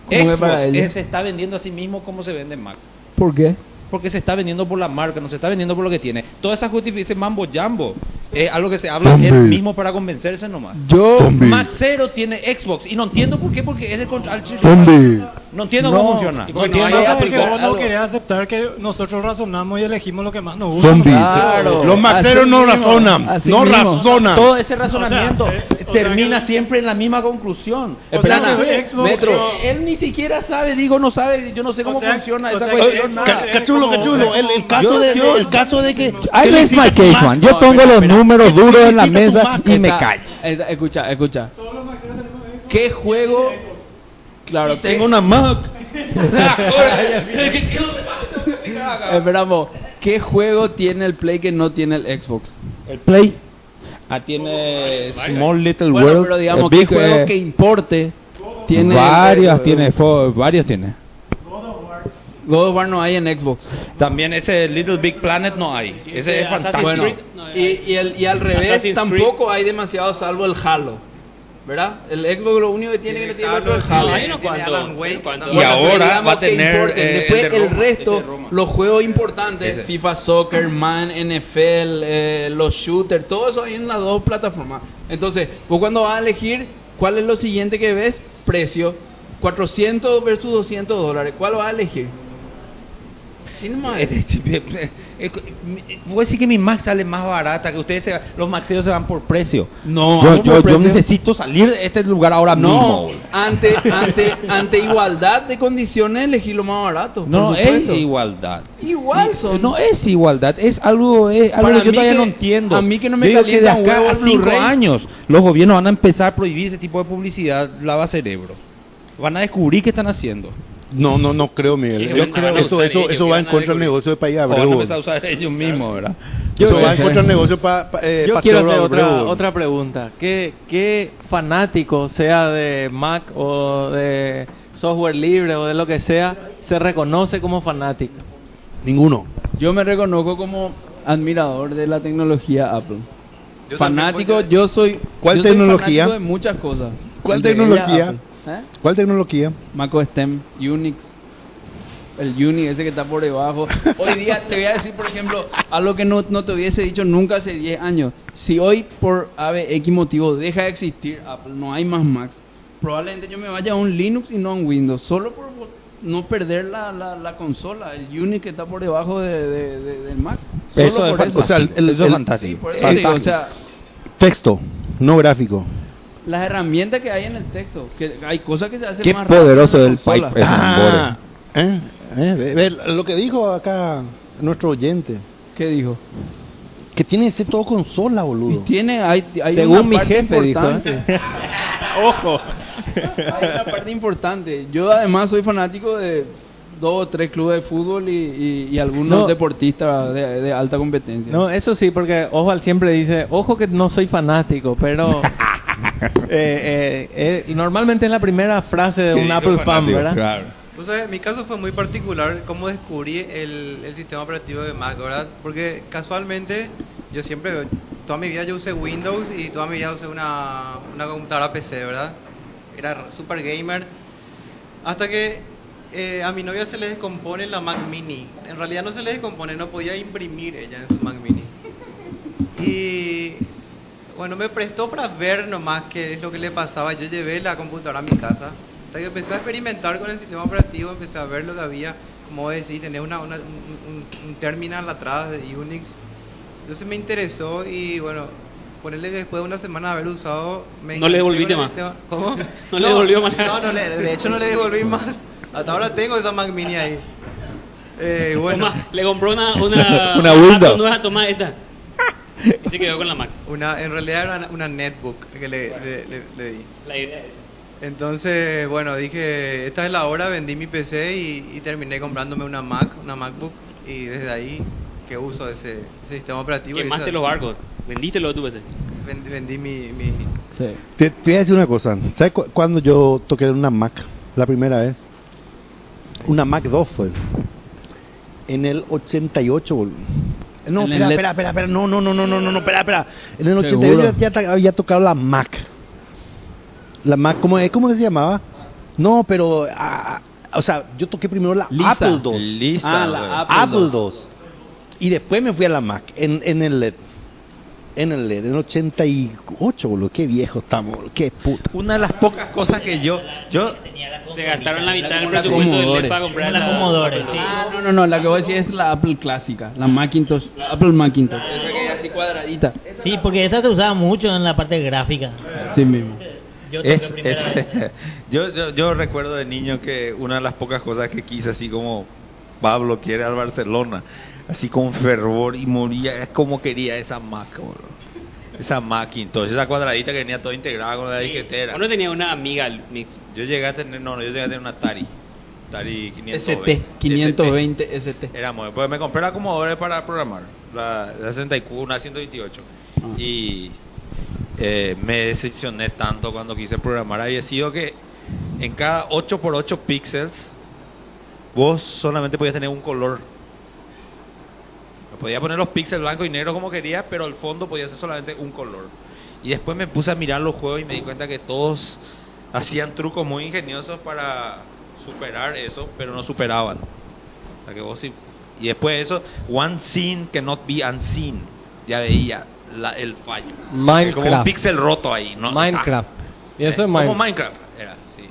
Que Xbox eh, se está vendiendo a sí mismo como se vende Mac. ¿Por qué? Porque se está vendiendo por la marca, no se está vendiendo por lo que tiene. Todas esas justificaciones, mambo jambo, es algo que se habla él mismo para convencerse nomás. Yo. Mac Zero tiene Xbox y no entiendo por qué, porque es de contra. No entiendo No, cómo funciona. No porque entiendo. vos no Aplicar querés- no algo. querés aceptar que nosotros razonamos y elegimos lo que más nos gusta. Zombies. Claro. Los maceros Así no mismo, razonan. así No mismo. razonan. Todo ese razonamiento O sea, eh, o termina sea, siempre en la misma conclusión. O sea, que Xbox- Metro, él ni siquiera sabe, digo, no sabe, yo no sé cómo sea, funciona o esa sea, que cuestión. Xbox- nada. Ca- Cachulo, cachulo, el, el caso Yo- de, de- yo- el caso de que... I que le my hiciste tu case, Mac. man. Yo No, pongo espera, los espera. números ¿Qué le duros en la hiciste tu mesa y me Está- callo. Escucha, escucha. ¿Qué juego? Claro, Tengo una Mac. (laughs) Esperamos. ¿Qué juego tiene el Play que no tiene el Xbox? El Play. Ah, tiene Small Little Bueno, World. pero digamos, eh, ¿qué Big, juego eh, que importe tiene? varias eh, tiene, varios tiene. God of War no hay en Xbox. También ese Little Big Planet no hay. Ese es fantástico. Bueno, y, y, el- y al revés, Assassin's tampoco hay demasiado salvo el Halo. ¿Verdad? El Xbox lo único que tiene que no tiene el otro es Halo. Hay unos cuantos. Y ahora va a tener, eh, Después el de el, Roma, resto, de los juegos importantes, Ese. FIFA Soccer, Man, NFL, eh, los shooters, todo eso hay en las dos plataformas. Entonces, vos cuando vas a elegir, ¿cuál es lo siguiente que ves? Precio. 400 versus 200 dólares. ¿Cuál vas a elegir? Sí, nomás. (laughs) Voy a decir que mi Mac sale más barata, que ustedes se, los maxeros se van por precio. No, yo, yo, por yo precio. necesito salir de este lugar ahora No, mismo. ante, (laughs) ante, ante igualdad de condiciones, elegir lo más barato. No, es igualdad. Igual son. No es igualdad, es algo, es algo Para que yo todavía que- no entiendo. a mí que no me digo que de acá a cinco años los gobiernos van a empezar a prohibir ese tipo de publicidad, lava cerebro. Van a descubrir qué están haciendo. No, no, no creo, Miguel. Sí, Yo creo eso, eso, ellos, eso que va en contra del negocio de País O van a Abreu. empezar a usar ellos mismos, ¿verdad? Eso va en contra del negocio para pa, eh, Yo pa quiero hacer otra, otra pregunta. ¿Qué, ¿Qué fanático, sea de Mac o de software libre o de lo que sea, se reconoce como fanático? Ninguno. Yo me reconozco como admirador de la tecnología Apple. Yo fanático, yo soy. ¿Cuál yo soy tecnología? fanático de muchas cosas. ¿Cuál tecnología? ¿Eh? ¿Cuál tecnología? Mac OS X, Unix, el Unix ese que está por debajo. Hoy día te voy a decir, por ejemplo, algo que no, no te hubiese dicho nunca hace 10 años. Si hoy por ABX motivo deja de existir Apple, no hay más Macs, probablemente yo me vaya a un Linux y no a un Windows, solo por no perder la, la, la consola, el Unix que está por debajo de, de- de- del Mac. Solo Eso es por fantástico. O sea, el- el- eso es el- fantástico. Sí, por eso digo, o sea, Texto, no gráfico. Las herramientas que hay en el texto, que hay cosas que se hacen Qué más poderoso en la el consola. pipe ese, Ah, ¿eh? ¿Eh? Lo que dijo acá nuestro oyente. ¿Qué dijo? Que tiene que ser todo consola, Y boludo. tiene, hay, hay Según una mi parte jefe dijo. ¿eh? (laughs) Ojo. (laughs) Hay una parte importante. Yo además soy fanático de dos o tres clubes de fútbol y, y- y algunos No. deportistas de, de alta competencia. No, eso sí, porque Osval siempre dice, ojo que no soy fanático, pero (laughs) eh, eh, eh, normalmente es la primera frase de un Apple fan, ¿verdad? Claro. O sea, mi caso fue muy particular cómo descubrí el, el sistema operativo de Mac, ¿verdad? Porque casualmente yo siempre, toda mi vida yo usé Windows y toda mi vida usé una, una computadora PC, ¿verdad? Era super gamer. Hasta que eh, a mi novia se le descompone la Mac Mini. En realidad no se le descompone, no podía imprimir ella en su Mac Mini. Y bueno, me prestó para ver nomás qué es lo que le pasaba. Yo llevé la computadora a mi casa. Hasta que empecé a experimentar con el sistema operativo, empecé a ver lo que había. Como decís, tener una, una- un, un- terminal atrás de Unix. Entonces me interesó y bueno, ponerle que después de una semana de haber usado... Me No le devolviste más. ¿Cómo? (laughs) No le devolvió más. No, no le- de hecho no le devolví más. Hasta ahora tengo esa Mac Mini ahí. Eh, bueno. Toma, le compró una, una, (laughs) Una Windows. nueva toma esta. (laughs) Y se quedó con la Mac. Una, en realidad era una, una netbook que le, le- le- le di. La idea es. Entonces, bueno, dije, esta es la hora, vendí mi PC y, y terminé comprándome una Mac, una MacBook, y desde ahí que uso ese, ese sistema operativo. Quemaste los barcos. Vendiste lo de tu PC. Vendí, vendí mi, mi... Te, te voy a decir una cosa. ¿Sabes cu- cuando yo toqué una Mac la primera vez? Una Mac 2 fue. En el 88, boludo. No, En el espera, LED. espera, espera, espera, no, no, no, no, no, no, no, espera, espera. En el Seguro. 88 ya, ta- había tocado la Mac. La Mac, ¿cómo, es? ¿cómo se llamaba? No, pero, ah, o sea, yo toqué primero la Lisa. Apple II. Lisa, Ah, la güey. Apple Apple II. II. Y después me fui a la Mac, en, en el LED. En el LED, en 88, boludo. Qué viejo estamos, boludo. Qué puta. Una de las pocas cosas que yo... yo Se gastaron la mitad del presupuesto del. LED para comprar La Commodore. Ah, no, no, no, la que voy a decir es la Apple clásica, la Macintosh, la Apple Macintosh. Esa que es así cuadradita. Sí, porque esa se usaba mucho en la parte gráfica. Sí mismo. Yo Es, es- (laughs) yo, yo, yo recuerdo de niño que una de las pocas cosas que quise, así como Pablo quiere al Barcelona, así con fervor y moría, es como quería esa Mac, boludo. Esa Macintosh, esa cuadradita que venía toda integrada con la disquetera. Uno tenía una amiga mix. Yo llegué a tener, no, no, yo llegué a tener una Atari. Atari 520. ST, 520 ST. Era muy, pues me compré la Commodore para programar, la, la 64, una 128. Ah. Y eh, me decepcioné tanto cuando quise programar. Había sido que en cada 8x8 píxeles vos solamente podías tener un color. Podía poner los píxeles blanco y negro como quería, pero el fondo podía ser solamente un color. Y después me puse a mirar los juegos y me di cuenta que todos hacían trucos muy ingeniosos para superar eso, pero no superaban. O sea que vos sí- Y después de eso, one scene cannot be unseen. Ya veía la- el fallo. Minecraft. Como un píxel roto ahí. ¿no? Minecraft. Y eso Eh, es como Minecraft. Minecraft. Era, sí.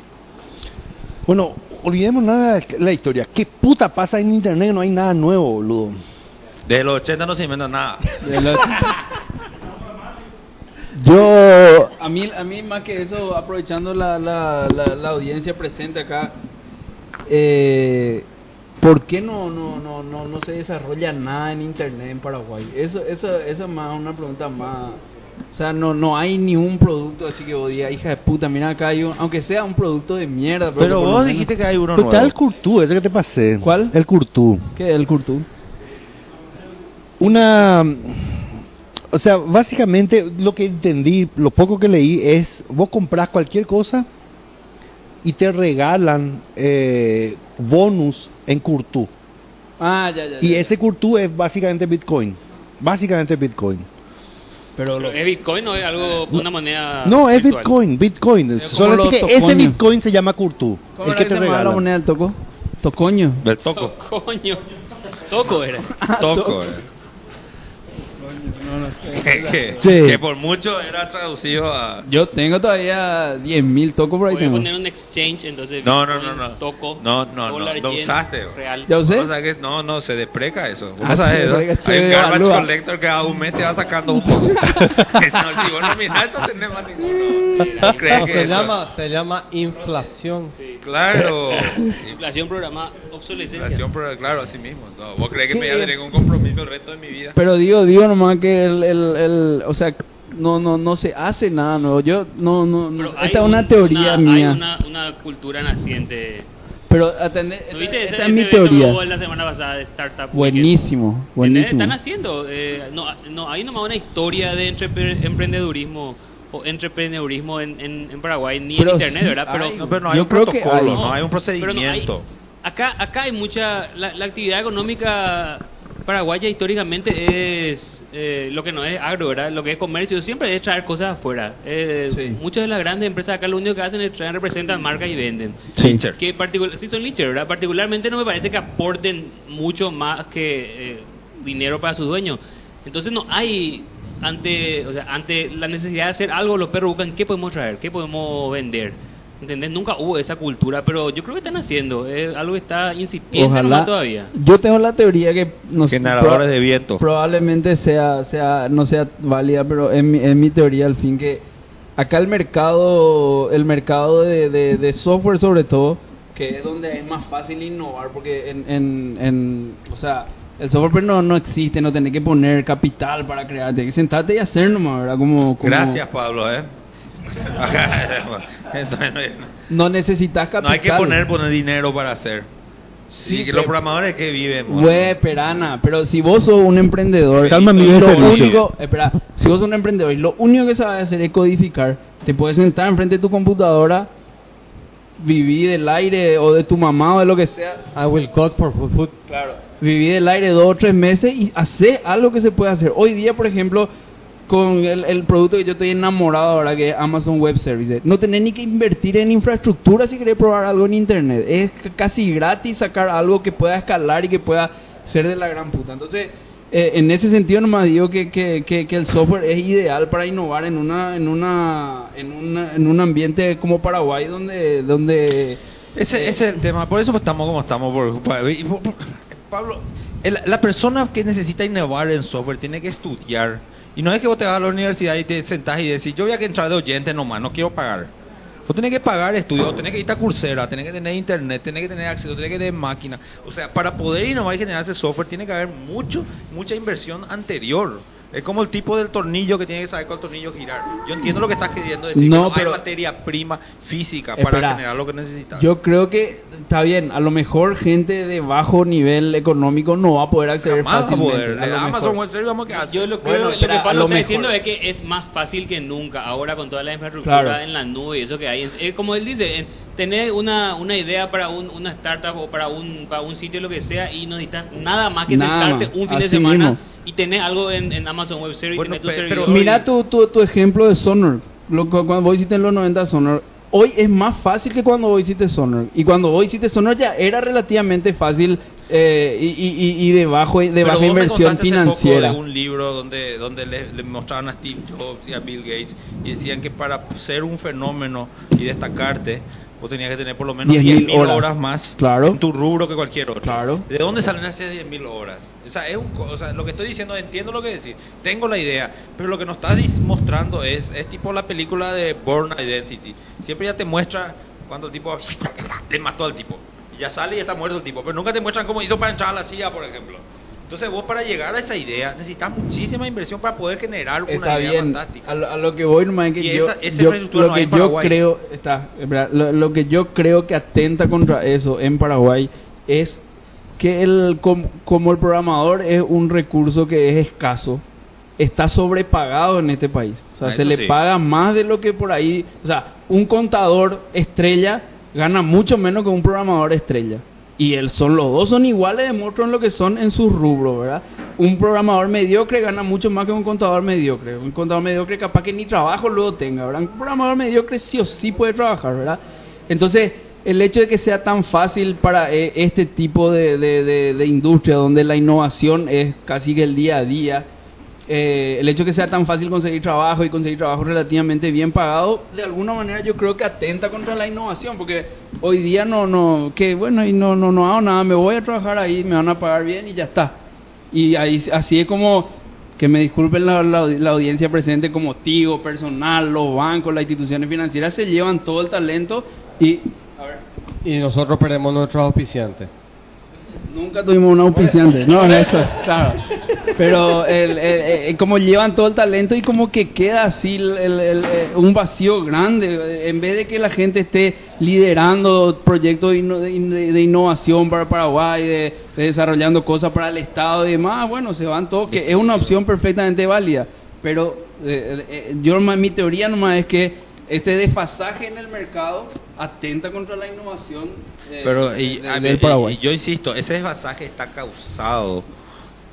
Bueno, olvidemos nada de la historia. ¿Qué puta pasa en internet? No hay nada nuevo, boludo. De los 80 no se inventa nada. (laughs) De los- Yo, a mí, a mí más que eso, aprovechando la, la, la, la audiencia presente acá, eh, ¿por qué no, no, no, no, no se desarrolla nada en internet en Paraguay? Eso, eso, esa es más una pregunta más. O sea, no, no hay ni un producto así que vos digas, hija de puta, mira acá hay un, aunque sea un producto de mierda. Pero vos menos- dijiste que hay uno Pero está nuevo. el Curtú, ese que te pasé. ¿Cuál? El Curtú. ¿Qué el Curtú? Una... O sea, básicamente lo que entendí, lo poco que leí es, vos compras cualquier cosa y te regalan eh, bonus en Curtú. Ah, ya, ya. Y ya. ese Curtú es básicamente Bitcoin. Básicamente Bitcoin. Pero lo- ¿Es Bitcoin o es algo, una moneda No, es virtual? Bitcoin, Bitcoin. Los que ese. Bitcoin se llama Curtú. ¿Cómo El era que te se llamaba la moneda del toco? Tocoño. Del toco. Coño. Toco era. (laughs) Ah, Toco. eh. No, no sé. que, Sí. que por mucho era traducido a... Yo tengo todavía 10.000 tocos por ahí. Voy a poner un exchange, entonces. No, no, no, no. Toco. No, no, no, dólar, no yen, usaste. Real. ¿Ya usé? O sea que no, no, se depreca eso. Vos Ah, no sabes eso. Hay un garbage devalúa. collector que a un mes te va sacando un poco. (laughs) no, si vos no mirás, no tenés más ninguno. ¿No crees No, que se eso- llama, se llama inflación. Claro. (laughs) Inflación programa obsolescencia. Inflación, pero claro, así mismo. No, ¿Vos crees que me voy a tener un compromiso el resto de mi vida? Pero digo, digo nomás que el, el, el- o sea, no, no, no se hace nada nuevo. Yo, no, no, no esta es un- una teoría una- mía. Hay una, una cultura naciente. Pero atende, ¿No viste esa ese, es mi que teoría. la semana pasada de Startup Buenísimo, Weekend? buenísimo. Están haciendo. eh, no, no, hay nomás una historia de emprendedurismo o entrepreneurismo en, en, en Paraguay, ni Pero en internet, sí ¿verdad? Pero, hay. No, pero no hay Yo un creo que protocolo, hay. no hay un pero no hay- procedimiento. acá, acá hay mucha. La, la actividad económica paraguaya históricamente es eh, lo que no es agro, ¿verdad? Lo que es comercio siempre es traer cosas afuera. Eh, Sí. Muchas de las grandes empresas acá lo único que hacen es traer, representan marcas y venden. Sí. Que particular, sí son lincher, ¿verdad? Particularmente no me parece que aporten mucho más que eh, dinero para sus dueños. Entonces no hay ante, o sea, ante la necesidad de hacer algo, los perros buscan qué podemos traer, qué podemos vender. ¿Entendés? Nunca hubo esa cultura, pero yo creo que están haciendo. Es algo que está incipiente Ojalá. todavía. Yo tengo la teoría que no Generadores proba- de viento. Probablemente sea, sea, no sea válida, pero es mi, es mi teoría al fin que acá el mercado, el mercado de, de, de software sobre todo, que es donde es más fácil innovar, porque en, en, en o sea, el software pero no, no existe, no tenés que poner capital para crear, tenés que sentarte y hacer nomás, ¿verdad? Como, como- Gracias, Pablo, ¿eh? (laughs) No necesitas capital. no hay que poner, poner dinero para hacer. Sí, que los programadores que viven. bueno. Güey, perana, pero si vos sos un emprendedor, Calma, mi y lo servicio. único, espera, si vos sos un emprendedor y lo único que sabes hacer es codificar, te puedes sentar enfrente de tu computadora, vivir del aire o de tu mamá o de lo que sea, I will code for food. food. claro, vivir del aire dos o tres meses y hacer algo que se puede hacer. Hoy día, por ejemplo, con el, el producto que yo estoy enamorado ahora, que es Amazon Web Services, no tenés ni que invertir en infraestructura si querés probar algo en internet. Es casi gratis sacar algo que pueda escalar y que pueda ser de la gran puta. Entonces, eh, en ese sentido nomás digo que, que, que, que el software es ideal para innovar en una en una en, una, en un ambiente como Paraguay donde donde Ese, ese es el tema, por eso estamos como estamos. Por- Pablo, el- la persona que necesita innovar en software tiene que estudiar. Y no es que vos te vas a la universidad y te sentás y decís, yo voy a entrar de oyente nomás, no quiero pagar. Vos tenés que pagar estudios, tenés que irte a Coursera, tenés que tener internet, tenés que tener acceso, tenés que tener máquina. O sea, para poder innovar y generar ese software tiene que haber mucho, mucha inversión anterior. Es como el tipo del tornillo que tiene que saber cuál tornillo girar. Yo entiendo lo que estás queriendo decir, No, que no pero- hay materia prima física para generar lo que necesitas. Yo creo que está bien, a lo mejor gente de bajo nivel económico no va a poder acceder Jamás va a fácilmente. poder. a lo Amazon. Web Service, vamos a quedar Yo lo, Bueno, creo, lo espera, que Pablo lo está mejor. diciendo es que es más fácil que nunca ahora con toda la infraestructura Claro. en la nube y eso que hay. Es, es como él dice, en- tener una, una idea para un, una startup o para un, para un sitio, lo que sea, y no necesitas nada más que Nada sentarte un fin de semana mismo. Y tener algo en, en Amazon Web Service, Bueno, tener tu pe- servidor pero Mira tu, tu, tu ejemplo de Sonor. Lo, cu- cuando vos hiciste en los 90 Sonor. Hoy es más fácil que cuando vos hiciste Sonor. Y cuando vos hiciste Sonor ya era relativamente fácil eh, y, y, y- de, bajo, de Pero baja inversión contaste hace poco financiera. de un libro donde, donde le, le mostraban a Steve Jobs y a Bill Gates y decían que para ser un fenómeno y destacarte, vos tenías que tener por lo menos 10.000 10.000 horas. horas. más Claro. en tu rubro que cualquier otro. Claro. ¿De dónde salen esas 10.000 horas? O sea, es un, o sea, lo que estoy diciendo, entiendo lo que decís, tengo la idea, pero lo que nos estás mostrando es, es tipo la película de Born Identity. Siempre ya te muestra cuando el tipo (laughs) le mató al tipo. Y ya sale y está muerto el tipo, pero nunca te muestran cómo hizo para entrar a la CIA, por ejemplo. Entonces vos para llegar a esa idea necesitas muchísima inversión para poder generar una Está idea bien. fantástica. A lo, a lo que voy nomás es que Y yo, esa- esa yo- lo no que yo creo está, lo, lo que yo creo que atenta contra eso en Paraguay es que el com- como el programador es un recurso que es escaso, está sobrepagado en este país. O sea, Ah, se le sí. paga más de lo que por ahí, o sea, un contador estrella gana mucho menos que un programador estrella. Y el, son los dos son iguales de monstruos en lo que son en sus rubros, ¿verdad? Un programador mediocre gana mucho más que un contador mediocre. Un contador mediocre capaz que ni trabajo luego tenga, ¿verdad? Un programador mediocre sí o sí puede trabajar, ¿verdad? Entonces, el hecho de que sea tan fácil para eh, este tipo de, de- de- de industria, donde la innovación es casi que el día a día, eh, el hecho de que sea tan fácil conseguir trabajo y conseguir trabajo relativamente bien pagado, de alguna manera yo creo que atenta contra la innovación, porque hoy día no, no, que bueno, y no, no, no hago nada, me voy a trabajar ahí, me van a pagar bien y ya está. Y ahí, así es como, que me disculpen la, la- audiencia presente, como Tigo, personal, los bancos, las instituciones financieras se llevan todo el talento y Y nosotros perdemos nuestros auspiciantes. Nunca tuvimos un auspiciante, no, eso, claro. Pero el, el- como llevan todo el talento y como que queda así el- eh, un vacío grande, en vez de que la gente esté liderando proyectos de, inno- de in- de innovación para Paraguay, de, de desarrollando cosas para el Estado y demás, bueno, se van todos, que es una opción perfectamente válida. Pero eh, eh, yo mi teoría nomás es que este desfasaje en el mercado atenta contra la innovación eh, Pero de- y, de- a- del Paraguay. y yo insisto, ese desfasaje está causado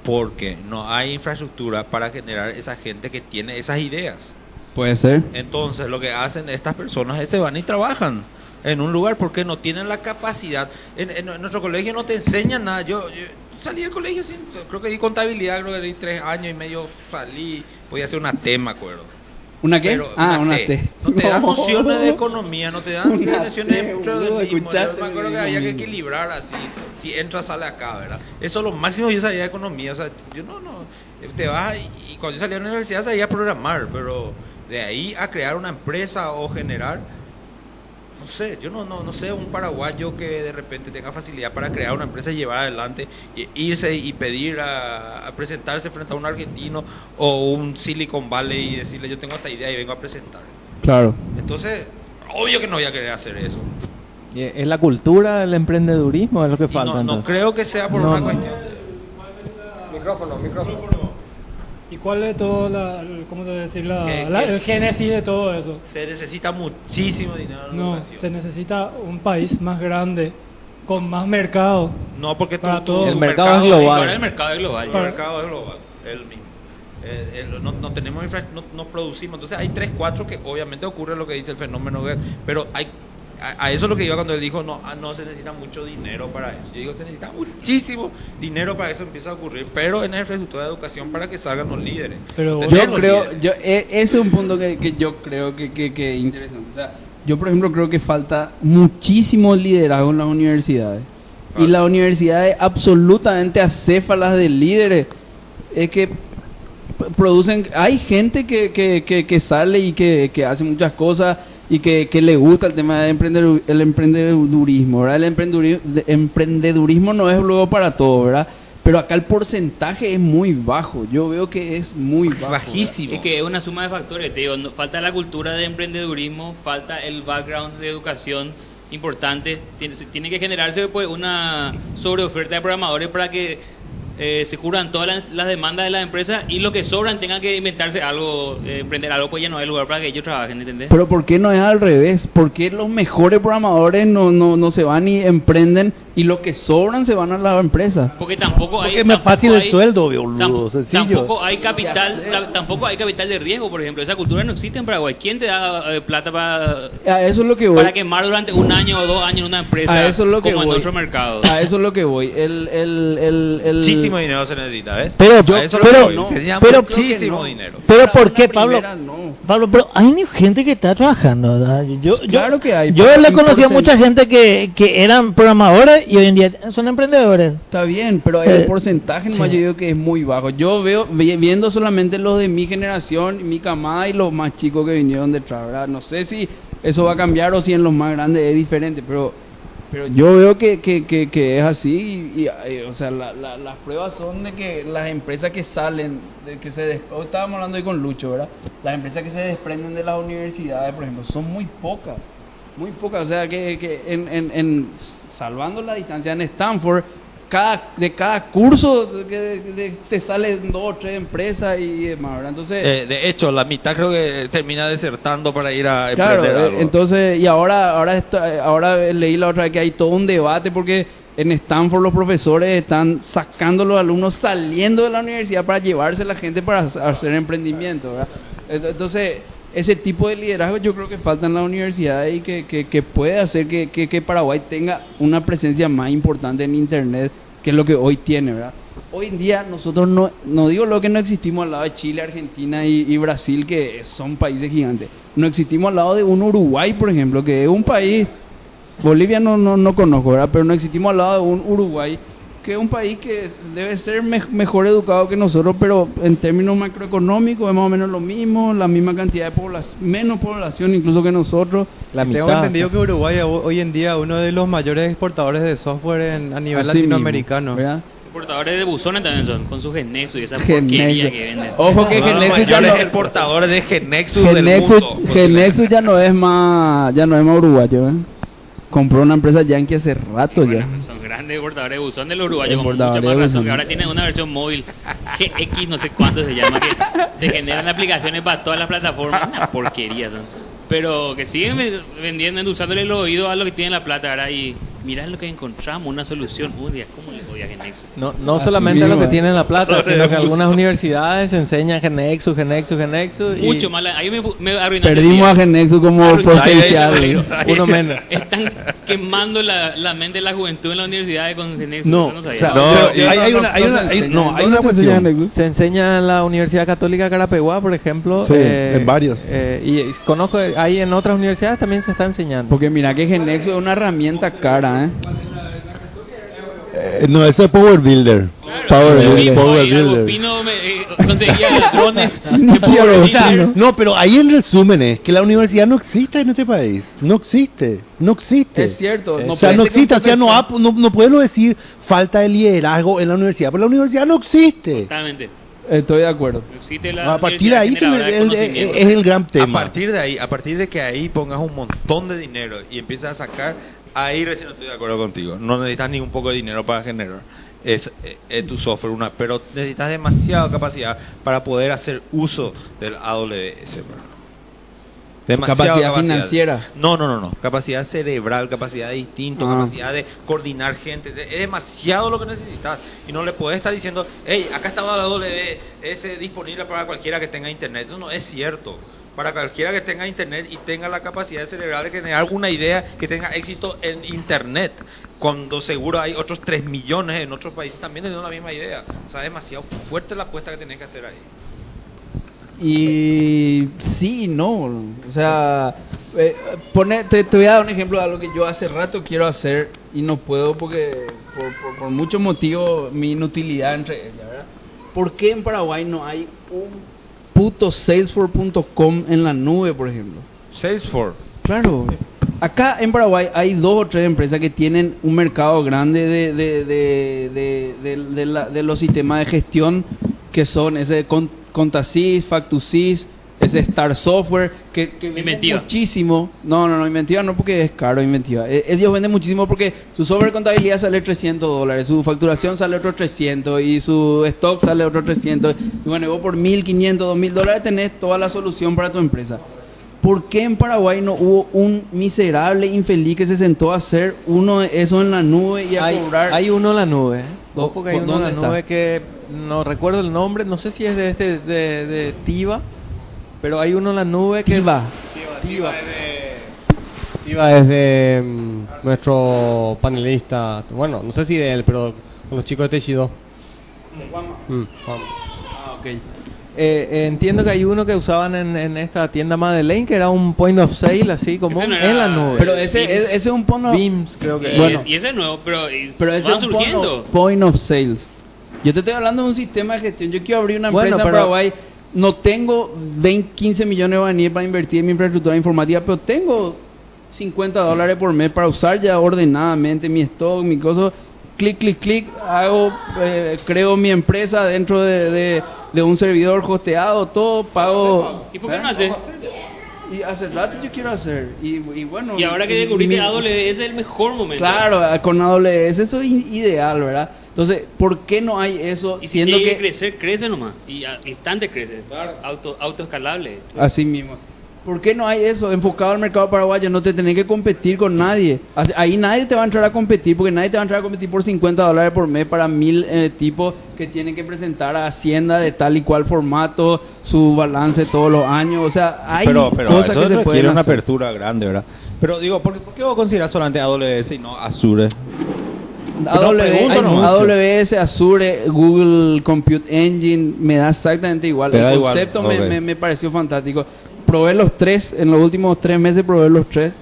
porque no hay infraestructura para generar esa gente que tiene esas ideas. Puede ser. Entonces lo que hacen estas personas es se van y trabajan en un lugar porque no tienen la capacidad. En, en nuestro colegio no te enseñan nada. Yo, yo salí del colegio sin, creo que di contabilidad, creo que di tres años y medio salí, podía hacer una T, me acuerdo. ¿Una qué? Pero ah, una T. No te dan nociones de economía, no te dan Una nociones T, de boludo, escuchaste Yo me acuerdo que había que equilibrar así. Si entra, sale acá, ¿verdad? Eso es lo máximo que yo sabía de economía. O sea, yo no, no. Te vas y, y cuando yo salí a la universidad sabía programar, pero de ahí a crear una empresa o generar. No sé, yo no, no, no sé un paraguayo que de repente tenga facilidad para crear una empresa y llevar adelante, y irse y pedir a, a presentarse frente a un argentino o un Silicon Valley y decirle yo tengo esta idea y vengo a presentar. Claro. Entonces, obvio que no voy a querer hacer eso. Y Es la cultura del emprendedurismo, es lo que Y falta. no, no entonces. creo que sea por No, una no. cuestión. Micrófono, micrófono. ¿Y cuál es todo la, el- cómo te decir, la, Que- la- que- el génesis de todo eso? Se necesita muchísimo dinero en No, educación. se necesita un país más grande, con más mercado. No, porque para tu- todo. tu mercado Ahora el mercado es global. El mercado es global, es el mismo. Eh, el- no, no tenemos infra- no, no producimos. Entonces hay tres, cuatro que obviamente ocurre lo que dice el fenómeno, de- pero hay a, a eso es lo que iba cuando él dijo, no, ah, no se necesita mucho dinero para eso. Yo digo, se necesita muchísimo dinero para que eso empiece a ocurrir, pero en la infraestructura de educación para que salgan los líderes. Yo Tener los creo, líderes. yo, e- ese es un punto que, que yo creo que, que, que es interesante. O sea, yo, por ejemplo, creo que falta muchísimo liderazgo en las universidades. Y las universidades absolutamente acéfalas de líderes. Es que producen... Hay gente que, que, que, que sale y que, que hace muchas cosas y que, que le gusta el tema del emprendedor, el emprendedurismo, ¿verdad? El emprendedurismo, emprendedurismo no es luego para todo, ¿verdad? Pero acá el porcentaje es muy bajo. Yo veo que es muy bajo. Es que es una suma de factores, te digo, no- falta la cultura de emprendedurismo, falta el background de educación importante, tiene, se- tiene que generarse pues una sobreoferta de programadores para que eh, se cubran todas las, las demandas de las empresas y los que sobran tengan que inventarse algo, eh, emprender algo, pues ya no hay lugar para que ellos trabajen, ¿entendés? Pero ¿por qué no es al revés? ¿Por qué los mejores programadores no, no, no se van y emprenden y los que sobran se van a la empresa? Porque tampoco hay Porque tampoco fácil el hay- sueldo, boludo, tam- sencillo. Tampoco hay capital, ta- tampoco hay capital de riesgo, por ejemplo, esa cultura no existe en Paraguay. ¿Quién te da eh, plata para A eso es lo que voy. para quemar durante un año o dos años en una empresa A eso es lo que como voy. en otro mercado? A eso es lo que voy. El, el, el, el... Muchísimo dinero se necesita, ¿ves? Pero, lo pero, necesita pero, muchísimo dinero. Pero ¿por qué, Pablo? no. Pablo, pero hay gente que está trabajando. ¿verdad? Yo, yo, Claro que hay, Yo le conocí a mucha gente que, que eran programadores y hoy en día son emprendedores. Está bien, pero Eh, el porcentaje sí. yo digo que es muy bajo. Yo veo, vi- viendo solamente los de mi generación, mi camada y los más chicos que vinieron detrás, ¿verdad? No sé si eso va a cambiar o si en los más grandes es diferente, pero pero yo veo que, que, que, es así y, o sea, la- la- las pruebas son de que las empresas que salen, de que se estábamos hablando hoy con Lucho, ¿verdad? Las empresas que se desprenden de las universidades, por ejemplo, son muy pocas, muy pocas, o sea, que, que en, en, en- salvando la distancia en Stanford, cada, de cada curso que de- te salen dos o tres empresas y demás, ¿verdad? Entonces... Eh, de hecho, la mitad creo que termina desertando para ir a Claro, emprender eh, algo. entonces, y ahora, ahora, está- ahora leí la otra vez que hay todo un debate porque en Stanford los profesores están sacando a los alumnos saliendo de la universidad para llevarse a la gente para hacer- emprendimiento, Entonces, ese tipo de liderazgo yo creo que falta en la universidad y que, que, que puede hacer que, que, que Paraguay tenga una presencia más importante en Internet que lo que hoy tiene, ¿verdad? Hoy en día nosotros no, no digo lo que no existimos al lado de Chile, Argentina y, y Brasil, que son países gigantes. No existimos al lado de un Uruguay, por ejemplo, que es un país, Bolivia no, no, no conozco, ¿verdad? Pero no existimos al lado de un Uruguay, que es un país que debe ser me- mejor educado que nosotros, pero en términos macroeconómicos es más o menos lo mismo, la misma cantidad de población, menos población incluso que nosotros. Tengo entendido que Uruguay ho- hoy en día es uno de los mayores exportadores de software en- a nivel Así mismo, latinoamericano. Exportadores de buzones también son, con sus Genexus y esa porquería que venden. Ojo que Uno de los Genexus ya mayores no- exportadores de Genexus del Genexus, mundo. Genexus ya no es más, ya no es más uruguayo, ¿eh? Compró una empresa yankee hace rato ya. Son grandes exportadores de buzón de los uruguayos con mucha más razón, que ahora tienen una versión móvil GX, no sé cuánto se llama, que te generan aplicaciones para todas las plataformas. Una porquería son. Pero que siguen ve- vendiendo, endulzándole los oídos a lo que tienen la plata ahora y mirá lo que encontramos, una solución. Uy, Dios, ¿cómo le odia a Genexus? No, no Así solamente lo que eh. tienen la plata, sino que algunas universidades enseñan Genexus, Genexus, Genexus. y- Mucho más. la- Ahí me, me Perdimos a Genexus como potencial. ¿eh? Uno menos. Están quemando la, la mente de la juventud en las universidades con Genexus. No, eso sabía. o sea, No, pero hay- hay una- hay una- hay- no, hay una cuestión. Se enseña en la Universidad Católica Carapeguá, por ejemplo. Sí, en varios. eh, y y conozco, ahí en otras universidades también se está enseñando. Porque mira que Genexus es una herramienta cara, ¿eh? Eh, no, ese es Power Builder. Power Power Builder. Power Builder. Me, eh, conseguía (laughs) drones de Power o sea, Builder. no, pero ahí el resumen es que la universidad no existe en este país. No existe. No existe. Es cierto, no o sea, puede no ser existe. O sea, no, ha- no, no podemos decir falta de liderazgo en la universidad. Pero la universidad no existe. Totalmente. Estoy de acuerdo. Existe la A partir de ahí generadora de el- el- conocimiento. es el gran A tema. partir de ahí, a partir de que ahí pongas un montón de dinero y empiezas a sacar, ahí recién estoy de acuerdo contigo. No necesitas ni un poco de dinero para generar. Es, eh, es tu software, una, pero necesitas demasiada capacidad para poder hacer uso del AWS. bro. Demasiada Capacidad financiera. No, no, no, no. Capacidad cerebral, capacidad de instinto, Ah. capacidad de coordinar gente. Es demasiado lo que necesitas. Y no le puedes estar diciendo, hey, acá está la AWS disponible para cualquiera que tenga internet. Eso no es cierto. Para cualquiera que tenga internet y tenga la capacidad cerebral de generar alguna idea que tenga éxito en internet, cuando seguro hay otros 3 millones en otros países también teniendo la misma idea. O sea, es demasiado fuerte la apuesta que tenés que hacer ahí. Y sí, no. O sea, eh, pone- te, voy a dar un ejemplo de algo que yo hace rato quiero hacer y no puedo porque por, por, por muchos motivos mi inutilidad entre ellas, ¿verdad? ¿Por qué en Paraguay no hay un puto Salesforce.com en la nube, por ejemplo? Salesforce. Claro. Acá en Paraguay hay dos o tres empresas que tienen un mercado grande de, de, de, de, la- los sistemas de gestión que son ese Con- Contasys, Factusys, ese Star Software, que, que Inventiva. muchísimo. No, no, no, Inventiva no porque es caro, Inventiva. Eh, Ellos venden muchísimo porque su software de contabilidad sale 300 dólares, su facturación sale otro 300 y su stock sale otro 300. Y bueno, vos por 1.500, 2.000 dólares tenés toda la solución para tu empresa. ¿Por qué en Paraguay no hubo un miserable infeliz que se sentó a hacer uno de esos en la nube y a Hay, cobrar? hay uno en la nube. ¿eh? Ojo que hay ¿Por uno en la está? nube que no recuerdo el nombre, no sé si es de este de, de Tiva, pero hay uno en la nube que Tiva. Tiva. Iba es de mm, nuestro panelista, bueno, no sé si de él, pero con los chicos de Techido. Mm. Ah, ok. Eh, eh, entiendo que hay uno que usaban en, en esta tienda Madeleine que era un point of sale así como no en la nube. Pero ese, ese es un pono... Beams creo que Y, Bueno. es- y ese es nuevo, pero, y Pero ese van es un surgiendo. point of, point of sales. Yo te estoy hablando de un sistema de gestión. Yo quiero abrir una Bueno, empresa en pero- Paraguay. No tengo 20, 15 millones de guaraníes para invertir en mi infraestructura informática, pero tengo 50 dólares por mes para usar ya ordenadamente mi stock, mi cosa. Clic, clic, clic. Hago, eh, creo mi empresa dentro de, de- de un servidor hosteado, todo, pago. ¿Y por qué ¿Eh? no hace? Y hace rato yo quiero hacer. Y, y bueno. Y ahora que descubriste mi- AWS es el mejor momento. Claro, con AWS eso es ideal, ¿verdad? Entonces, ¿por qué no hay eso Y si siendo que crecer, crece nomás. Y instante crece. Auto, autoescalable. así mismo? ¿Por qué no hay eso enfocado al mercado paraguayo? No te tenés que competir con nadie. Ahí nadie te va a entrar a competir porque nadie te va a entrar a competir por 50 dólares por mes para mil eh, tipos que tienen que presentar a Hacienda de tal y cual formato, su balance todos los años. O sea, hay pero, pero cosas eso que se pueden una hacer. apertura grande, ¿verdad? Pero digo, ¿por, qué- por qué vos consideras solamente AWS y no Azure? AWS, nomás. AWS, Azure, Google Compute Engine, me da exactamente igual. Te El igual, concepto me, me, me pareció fantástico. Probé los tres, en los últimos tres meses probé los tres.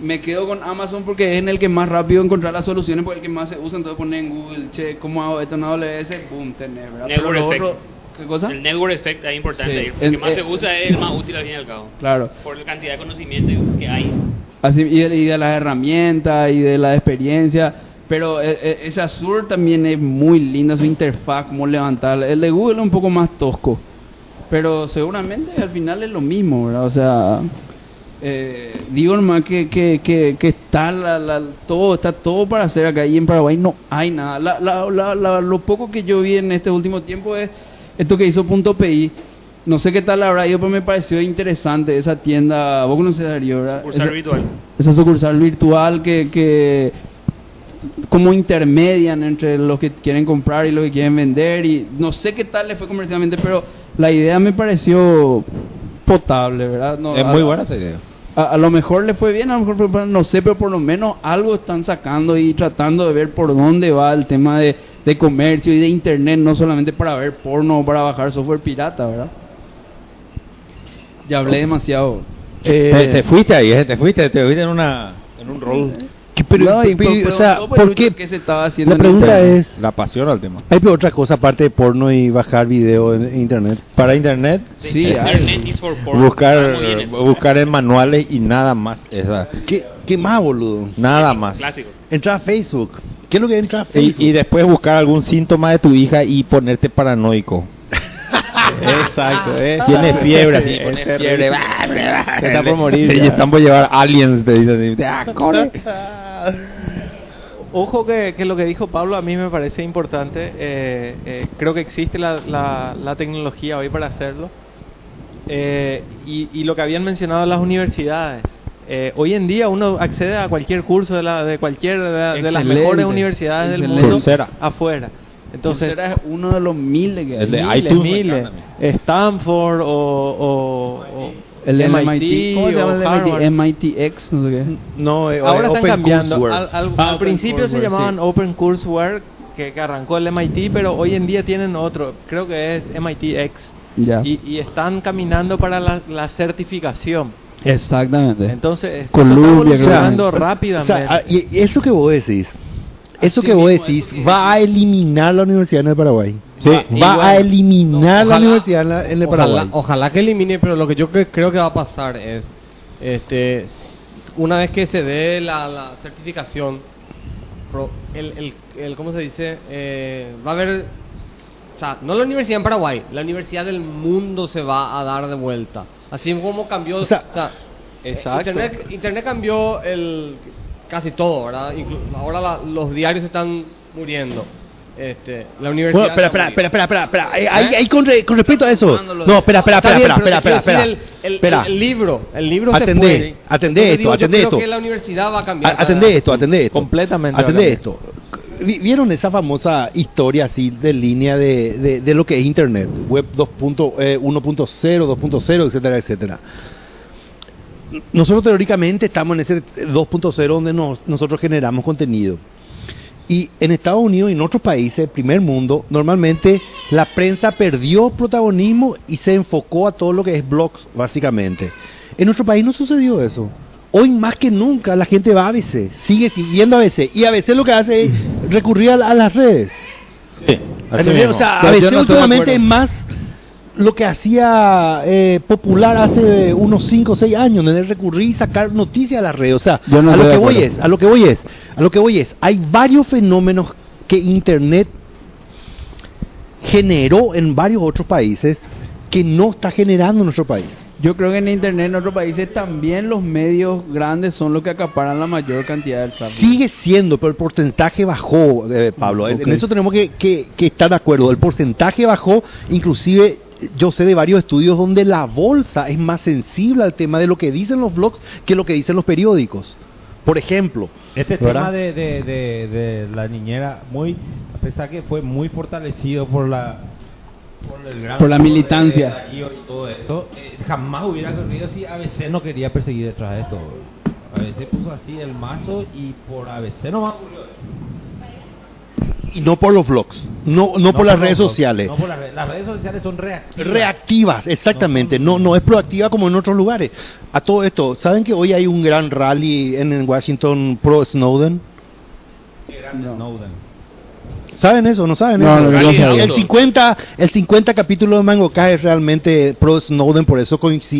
Me quedo con Amazon porque es en el que más rápido encontrar las soluciones, porque es el que más se usa. Entonces poner en Google, che, ¿cómo hago esto en AWS? Boom, tenés, ¿verdad? Pero lo otro, ¿qué cosa? El network effect es importante. Sí. El, que más se usa es el más útil al fin y al cabo. Claro. Por la cantidad de conocimiento que hay. Así, y, de, y de las herramientas y de la experiencia. Pero eh, eh, ese Azure también es muy linda su interfaz, cómo levantarla. El de Google es un poco más tosco. Pero seguramente al final es lo mismo, ¿verdad? O sea, eh, digo nomás que, que, que, que está la, la- todo está todo para hacer acá y en Paraguay no hay nada. La, la, la, lo poco que yo vi en este último tiempo es esto que hizo Punto PI. No sé qué tal habrá ido, pero me pareció interesante esa tienda. Vos conoces a Darío, ¿verdad? Sucursal Esa- virtual. esa sucursal virtual que, que como intermedian entre los que quieren comprar y los que quieren vender y no sé qué tal le fue comercialmente pero la idea me pareció potable verdad No, es a- muy buena esa idea. a, a lo mejor le fue bien a lo mejor fue- no sé pero por lo menos algo están sacando y tratando de ver por dónde va el tema de, de comercio y de internet no solamente para ver porno o para bajar software pirata verdad ya hablé demasiado. Eh, te, te fuiste ahí, eh, te fuiste, te fuiste en, una, en un rol. Pero, No, y pero, por- o pero sea, ¿por qué? ¿qué se estaba haciendo La pregunta tema? es, La pasión al tema. ¿hay otra cosa aparte de porno y bajar video en internet? Para internet, Sí, eh, hay. Internet is for porn. buscar, eso. buscar en manuales y nada más. Esa, ¿Qué, qué más, boludo? nada más. Clásico. Entrar a Facebook. ¿Qué es lo que entra a Y, Facebook? y después buscar algún síntoma de tu hija y ponerte paranoico. (laughs) Exacto, es- Tiene fiebre, así, Es pone terrible. fiebre. Está por morir (laughs) Y ya. están por llevar aliens, te dicen. Ah, corre. (laughs) (laughs) Ojo que, que lo que dijo Pablo a mí me parece importante. eh, eh, creo que existe la, la- la tecnología hoy para hacerlo. Eh, y, y lo que habían mencionado las universidades. Eh, hoy en día uno accede a cualquier curso de, la, de cualquier de, la- de las mejores universidades del mundo afuera. Entonces, es uno de los miles que hay. El de miles, iTunes miles. Stanford o, o- o El MIT, MIT, ¿cómo se llama el. MIT? MITx, no sé qué. No, eh, Ahora están Open cambiando. Al, al- Ah, al principio se llamaban sí. Open Courseware, que, que arrancó el MIT, pero hoy en día tienen otro. Creo que es MITx. Ya. Y, y están caminando para la, la certificación. Exactamente. Entonces, Columbia, está O sea, rápidamente. ah, y y eso que vos decís, eso Así que vos decís, va a eliminar la Universidad en el Paraguay. Sí. Va, a eliminar la ojalá- Universidad en, la- en el ojalá, Paraguay. ojalá que elimine, pero lo que yo cre- creo que va a pasar es, este, una vez que se dé la, la certificación, el, el, el- ¿cómo se dice? Eh, va a haber, o sea, no la universidad en Paraguay, la universidad del mundo se va a dar de vuelta. Así como cambió, o sea, Exacto. Internet, Internet cambió el casi todo, ¿verdad? Inclu- ahora la- los diarios están muriendo. Este, la universidad. Bueno, espera, espera, espera, espera, espera, espera. Eh, ahí- ahí con, re- con respecto a eso. No, espera, espera, espera, bien, espera, espera, espera, el- el- Espera. el libro, el libro se Atendé, fue. atendé Entonces esto, digo, yo atendé creo esto. que la universidad va a cambiar. A- Atendé esto, atendé esto. Completamente. Atendé esto. Vi- ¿Vieron esa famosa historia así de línea de, de, de lo que es Internet? Web 2.0, eh, 1.0, 2.0, etcétera, etcétera. Nosotros teóricamente estamos en ese 2.0 donde nos- nosotros generamos contenido. Y en Estados Unidos y en otros países, primer mundo, normalmente la prensa perdió protagonismo y se enfocó a todo lo que es blogs, básicamente. En nuestro país no sucedió eso. Hoy más que nunca la gente va a ABC, sigue siguiendo a ABC. Y a ABC lo que hace es recurrir a, la- a las redes. ¿Entendés? O sea, no estoy de últimamente es más lo que hacía eh, popular hace unos 5 o 6 años, en el recurrir y sacar noticias a las redes. O sea, no a lo que voy es, a lo que voy es, a lo que voy es, hay varios fenómenos que Internet generó en varios otros países que no está generando en nuestro país. Yo creo que en Internet en otros países también los medios grandes son los que acaparan la mayor cantidad del tráfico. Sigue siendo, pero el porcentaje bajó, eh, Pablo. En- Ok. En eso tenemos que, que- que estar de acuerdo. El porcentaje bajó, inclusive yo sé de varios estudios donde la bolsa es más sensible al tema de lo que dicen los blogs que lo que dicen los periódicos. Por ejemplo, Este ¿verdad? tema de, de, de, de la niñera, muy a pesar que fue muy fortalecido por la por, el gran Por la militancia. de Darío y todo eso, eh, jamás hubiera ocurrido si ABC no quería perseguir detrás de esto. ABC puso así el mazo y por ABC no ocurrió eso. Y no por los blogs, no, no, por las redes sociales. No por las redes. Las redes sociales son reactivas. Reactivas, exactamente, no, no es proactiva como en otros lugares. A todo esto, ¿saben que hoy hay un gran rally en, Washington pro Snowden? Snowden. ¿Saben eso? ¿No saben eso? no, no el, sabía. el 50, el 50 capítulo de Mango K es realmente pro Snowden, por eso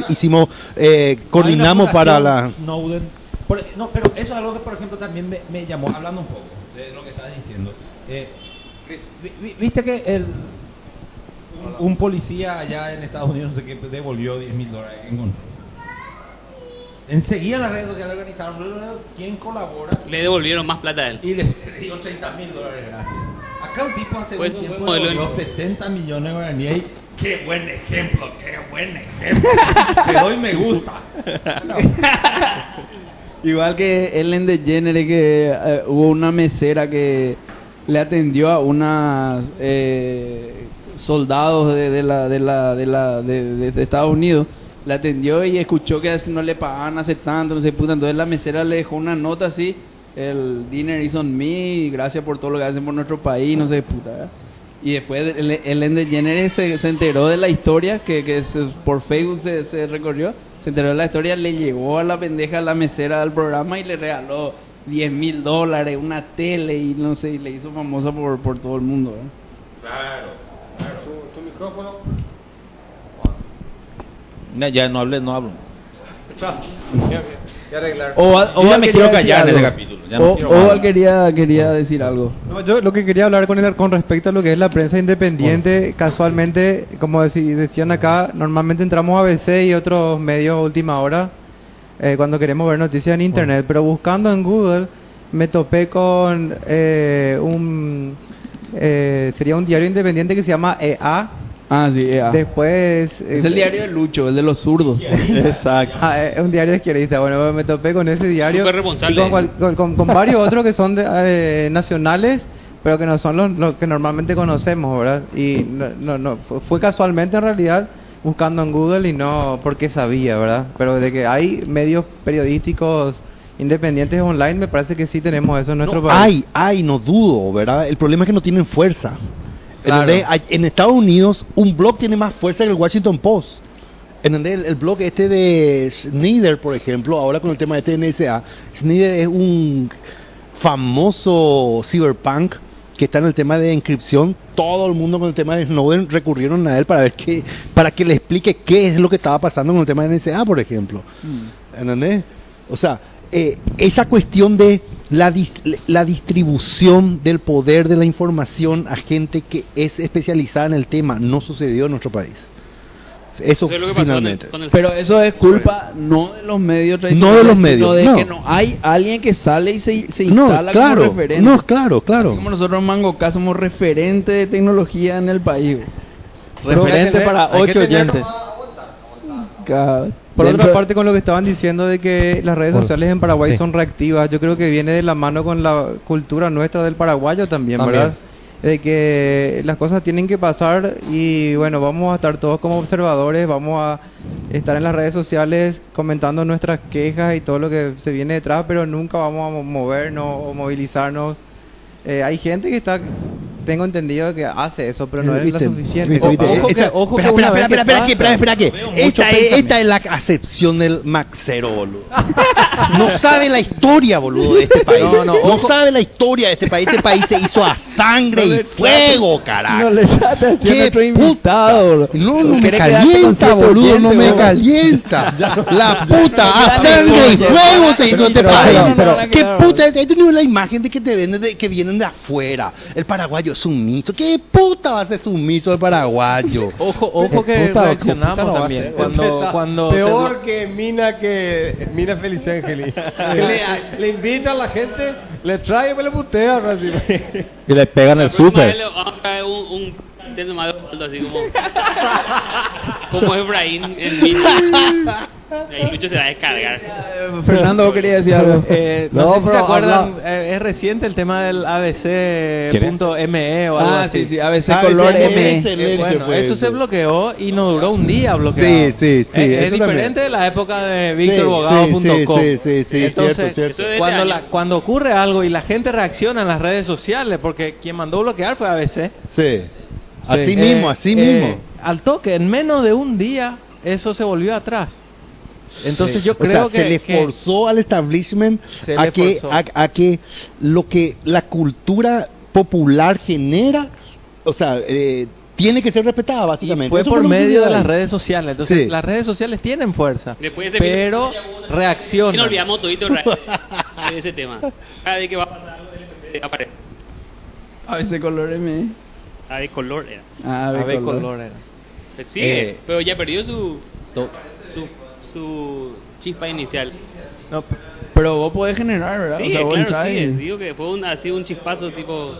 hicimos, eh, coordinamos para la... Snowden. Por- no, pero eso es algo que, por ejemplo, también me, me llamó, hablando un poco de lo que estabas diciendo. Eh, vi- vi- Viste que el, un, un policía allá en Estados Unidos, no sé qué, devolvió 10 mil dólares. que encontró. Enseguida las redes sociales organizaron quién colabora Le devolvieron más plata a él. y le dio 30 mil dólares gratis. Acá un tipo hace Pues, un modelo de devolvió negocio. 60 millones de guaraníes qué buen ejemplo, qué buen ejemplo. (laughs) Te doy me gusta. (laughs) Igual que Ellen DeGeneres, que eh, hubo una mesera que le atendió a unas eh, soldados de, de la de la de la de, Estados Unidos. Le atendió y escuchó que no le pagaban hace tanto no sé puta. Entonces la mesera le dejó una nota así el dinner is on me gracias por todo lo que hacen por nuestro país no sé puta y después el- DeGeneres se, se enteró de la historia que, que se- por Facebook se, se recorrió se enteró de la historia le llegó a la pendeja a la mesera del programa y le regaló 10 mil dólares una tele y no sé y le hizo famosa por, por todo el mundo ¿verdad? Claro, claro. ¿Tu, micrófono? No, ya no hablé, no hablo. (laughs) Ya arreglar. Yo ya me quería quiero decir callar en algo. este capítulo, ya no O- hablar. quería, quería decir algo. No, yo lo que quería hablar con, el, con respecto a lo que es la prensa independiente, casualmente, como decían acá, normalmente entramos a ABC y otros medios última hora eh, cuando queremos ver noticias en internet, pero buscando en Google me topé con eh, un eh, sería un diario independiente que se llama EA. Ah, sí, EA. Después Es el diario de Lucho, el de los zurdos. Exacto. Ah, eh, un diario izquierdista. Bueno, me topé con ese diario. Y Con, cual- con- con- con varios otros que son de, eh, nacionales, pero que no son los, los que normalmente conocemos, ¿verdad? Y no, no, no, fu- fue casualmente en realidad buscando en Google y no porque sabía, ¿verdad? Pero de que hay medios periodísticos independientes online, me parece que sí tenemos eso en nuestro No, país. hay, hay, no dudo, ¿verdad? El problema es que no tienen fuerza. Claro. En Estados Unidos, un blog tiene más fuerza que el Washington Post. El, el blog este de Snyder, por ejemplo, ahora con el tema de NSA, Snyder es un famoso cyberpunk que está en el tema de encripción. Todo el mundo con el tema de Snowden recurrieron a él para ver qué, para que le explique qué es lo que estaba pasando con el tema de NSA, por ejemplo. ¿Entendés? O sea, eh, esa cuestión de la, dis- la distribución del poder de la información a gente que es especializada en el tema no sucedió en nuestro país. Eso, Eso es lo que pasó con el- finalmente. con el- Pero eso es culpa no de los medios No de tradicionales, los sino medios, de no. que no hay alguien que sale y se, se No, instala claro, como referente. no, claro, claro. Así como nosotros en Mangoca somos referente de tecnología en el país. Pero Referente tener- para ocho oyentes. Por dentro- otra parte, con lo que estaban diciendo de que las redes sociales en Paraguay sí. son reactivas, yo creo que viene de la mano con la cultura nuestra del paraguayo también, También. ¿verdad? De que las cosas tienen que pasar y bueno, vamos a estar todos como observadores, vamos a estar en las redes sociales comentando nuestras quejas y todo lo que se viene detrás, pero nunca vamos a mo- movernos o movilizarnos. Eh, hay gente que está, tengo entendido que hace eso, pero no es lo suficiente. ¿Viste? ¿Viste? Ojo que- Esa- ojo que espera, espera, espera, que espera, aquí, espera, espera, aquí. Esta es, esta es la acepción del maxero, boludo. No sabe la historia, boludo, de este país. No, no, ojo. sabe la historia de este país. Este país se hizo a sangre No y le fuego, carajo. No le a ¡Qué puta! invitado. No, no me calienta, boludo, no me calienta. (laughs) No- La puta, a sangre y no, fuego se hizo no, este pero- país. ¿Qué puta? He tenido la imagen de que te venden de, que vienen de afuera. El paraguayo es sumiso. ¿Qué puta va a ser sumiso el paraguayo? (laughs) Ojo, ojo que Puta, reaccionamos también ser. (laughs) cuando peor que Mina que Mina Feliciangeli. (laughs) le, le invita a la gente, le trae y me le putea. Así. Y le pegan el súper. vez le vamos a traer un, un de Osvaldo, así como (laughs) como Efraín en Mina. Ahí Lucho se va a descargar. Fernando, vos querías decir algo. (laughs) Eh, no, No, sé si se acuerdan, eh, es reciente el tema del ABC.me o algo Ah, así. sí, sí, ABC Ah, color M. excelente Eh, bueno, fue eso se bloqueó y no duró un día bloqueado. Sí, sí, sí, Es, es diferente también. de la época de victorbogado.com. sí, sí, sí, sí, Entonces, cierto, cierto. Cuando, la- cuando ocurre algo y la gente reacciona en las redes sociales, porque quien mandó bloquear fue ABC. Sí. Así Eh, mismo, así eh, mismo. Al toque, en menos de un día, eso se volvió atrás. Entonces Sí. yo O sea, creo que... se le que- forzó al establishment a que, a, a que lo que la cultura popular genera, o sea, eh, tiene que ser respetada básicamente. fue Eso por medio de las redes sociales. Entonces, Sí. las redes sociales tienen fuerza. Después de ese pero video, Y reaccionan. nos olvidamos todito (laughs) de ese tema. Cada vez que va a pasar algo aparece. ABC color M. Ah, de color era. Ah, AB color. color era. Pues Sigue, Eh, pero ya perdió su, su, su chispa inicial. No, Pero vos podés generar, ¿verdad? Sí, O sea, claro, sí. y- Digo que fue un, así un chispazo tipo.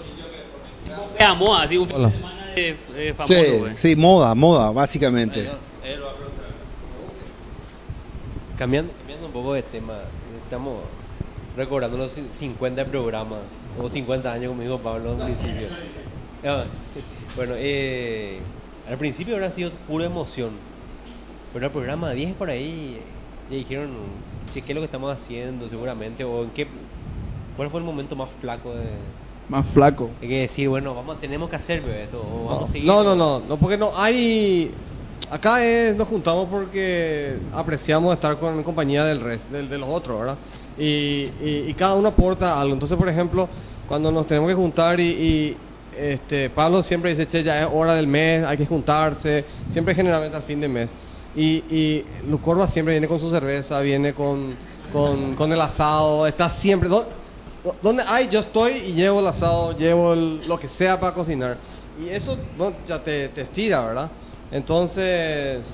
De amor, así un fin de semana de, de famoso, Sí, güey. sí, moda, moda, básicamente. Cambiando, cambiando un poco de tema, estamos recordando los cin- 50 programas, o 50 años, como dijo Pablo al principio. Ah, (laughs) bueno, eh, al principio habrá sido pura emoción, pero el programa 10 por ahí ya dijeron, che, ¿qué es lo que estamos haciendo seguramente? ¿O en qué, cuál fue el momento más flaco de, Más flaco. de que decir, bueno, vamos, tenemos que hacer bebé, esto, o vamos a seguir? No, no, no, no, porque no hay. Acá es, nos juntamos porque apreciamos estar con en compañía del resto, del, de los otros, ¿verdad? Y, y, y cada uno aporta algo. Entonces, por ejemplo, cuando nos tenemos que juntar y, y, este Pablo siempre dice, che, ya es hora del mes, hay que juntarse, siempre generalmente al fin de mes. Y, y Lucorba siempre viene con su cerveza, viene con, con, con el asado, está siempre... ¿dó- dó- Donde hay, yo estoy y llevo el asado, llevo el- lo que sea para cocinar. Y eso bueno, ya te, te estira, ¿verdad? Entonces,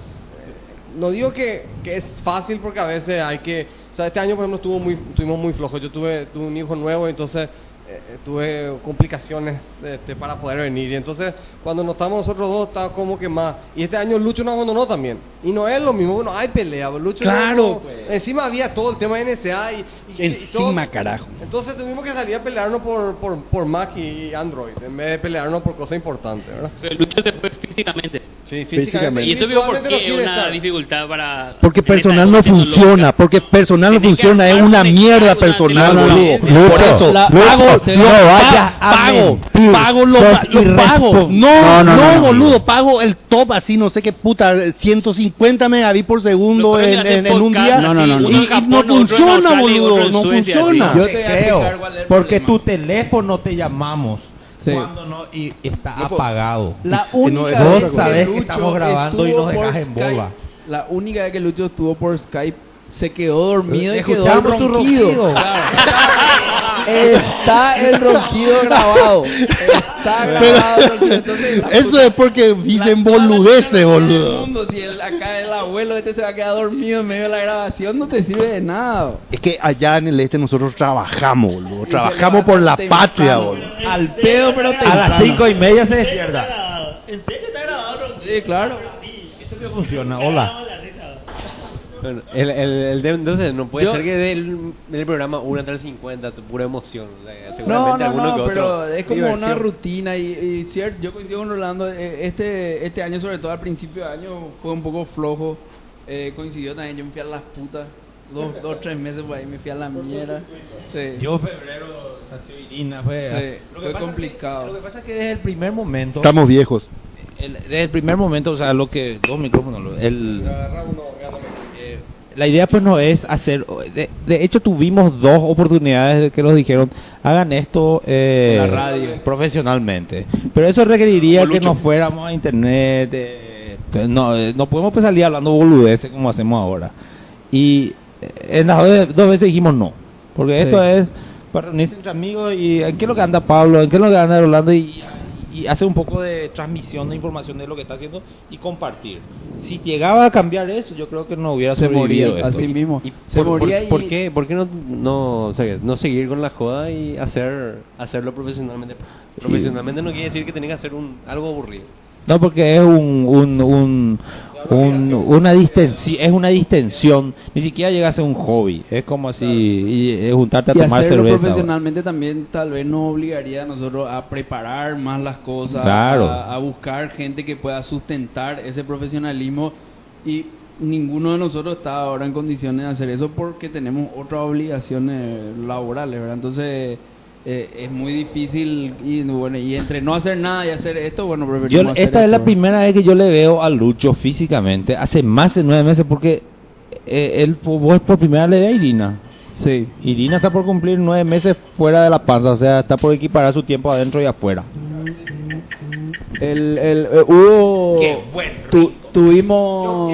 no digo que, que es fácil porque a veces hay que... O sea, este año, por ejemplo, estuvo muy, estuvimos muy flojos. Yo tuve, tuve un hijo nuevo, entonces eh, tuve complicaciones este, para poder venir. Y entonces, cuando nos estamos nosotros dos, estaba como que más. Y este año Lucho nos abandonó también. Y no es lo mismo, bueno, hay pelea. Lucho Claro, no- pues. Encima había todo el tema de NSA y, y, y. Encima, carajo. Entonces tuvimos que salir a pelearnos por, por, por Mac y Android, en vez de pelearnos por cosas importantes, ¿verdad? Pero Lucho se fue físicamente. Sí, Físicamente. Y eso vio por no qué una estar. dificultad para... Porque personal no funciona, porque personal no funciona, es una mierda personal, boludo. Por eso, La- pago, Lucho, lo, no vayas pa- a pago, mentir. pago, lo, lo pago. No, No, no, no, no, no. boludo, pago el top así, no sé qué puta, 150 megabits por segundo en, en, en un día. No, no, no, no. Y, Japón, no funciona, Australia boludo, no Suecia, funciona. Yo Te te creo, porque tu teléfono te llamamos Sí. cuando no y está No, po- apagado. La no, única eso vez que Lucho estamos grabando y nos dejas en bola. La única vez que Lucho estuvo por Skype se quedó dormido y quedó ronquido. ronquido. Está el ronquido grabado. Está grabado el ronquido. Entonces, Eso es porque dicen boludeces, el boludo. mundo, si el- acá el abuelo este se va a quedar dormido en medio de la grabación, no te sirve de nada. Es que allá en el este nosotros trabajamos, boludo. Trabajamos por la levanta patria, temprano. boludo. Al pedo, pero A las temprano. cinco y media se despierta. ¿En serio está grabado? Sí, claro. Eso que funciona. Hola. Bueno, el, el, el de- entonces no puede Yo- ser que del, del programa una hasta el 50, tu pura emoción. o sea, No, seguramente no, alguno no, que otro pero es como una diversión. rutina y, y cierto, yo coincido con Rolando, eh, este, este año, sobre todo al principio de año, fue un poco flojo, eh, coincidió también, yo me fui a las putas, dos, dos tres meses por ahí me fui a la mierda. Sí. Yo febrero nació Irina, fue, Sí, Lo fue pasa complicado. Es que- lo que pasa es que desde el primer momento Estamos viejos. el- desde el primer momento, o sea, lo que dos micrófonos, lo- el la idea pues no es hacer de, de hecho tuvimos dos oportunidades de que nos dijeron hagan esto eh, En la radio. profesionalmente pero eso requeriría que nos fuéramos a internet eh, no eh, no podemos pues salir hablando boludeces como hacemos ahora. Y eh, en las dos, dos veces dijimos no porque esto es para reunirse entre amigos y en qué es lo que anda Pablo en qué es lo que anda Rolando y, y hacer un poco de transmisión de información de lo que está haciendo y compartir. Si llegaba a cambiar eso, yo creo que no hubiera Se moría, sobrevivido esto. así mismo. ¿Y Se por, moría por- y- por qué, por qué no, no, o sea, no seguir con la joda y hacer hacerlo profesionalmente? Profesionalmente no quiere decir que tenés que hacer un, algo aburrido. No, porque es un, un, un, un- una distensión, es una distensión, ni siquiera llega a ser un hobby, es como si y, eh, juntarte a Y tomar hacerlo cerveza. profesionalmente también tal vez nos obligaría a nosotros a preparar más las cosas, Claro. a, a buscar gente que pueda sustentar ese profesionalismo y ninguno de nosotros está ahora en condiciones de hacer eso porque tenemos otras obligaciones laborales, ¿verdad? Entonces eh, es muy difícil y bueno y entre no hacer nada y hacer esto, bueno, Yo, hacer esta es la primera vez que yo le veo a Lucho físicamente, hace más de nueve meses, porque eh, él vos por primera vez le ve a Irina. Sí. Irina está por cumplir nueve meses fuera de la panza, o sea, está por equiparar su tiempo adentro y afuera. El, el, eh, hubo Qué buen tu- tuvimos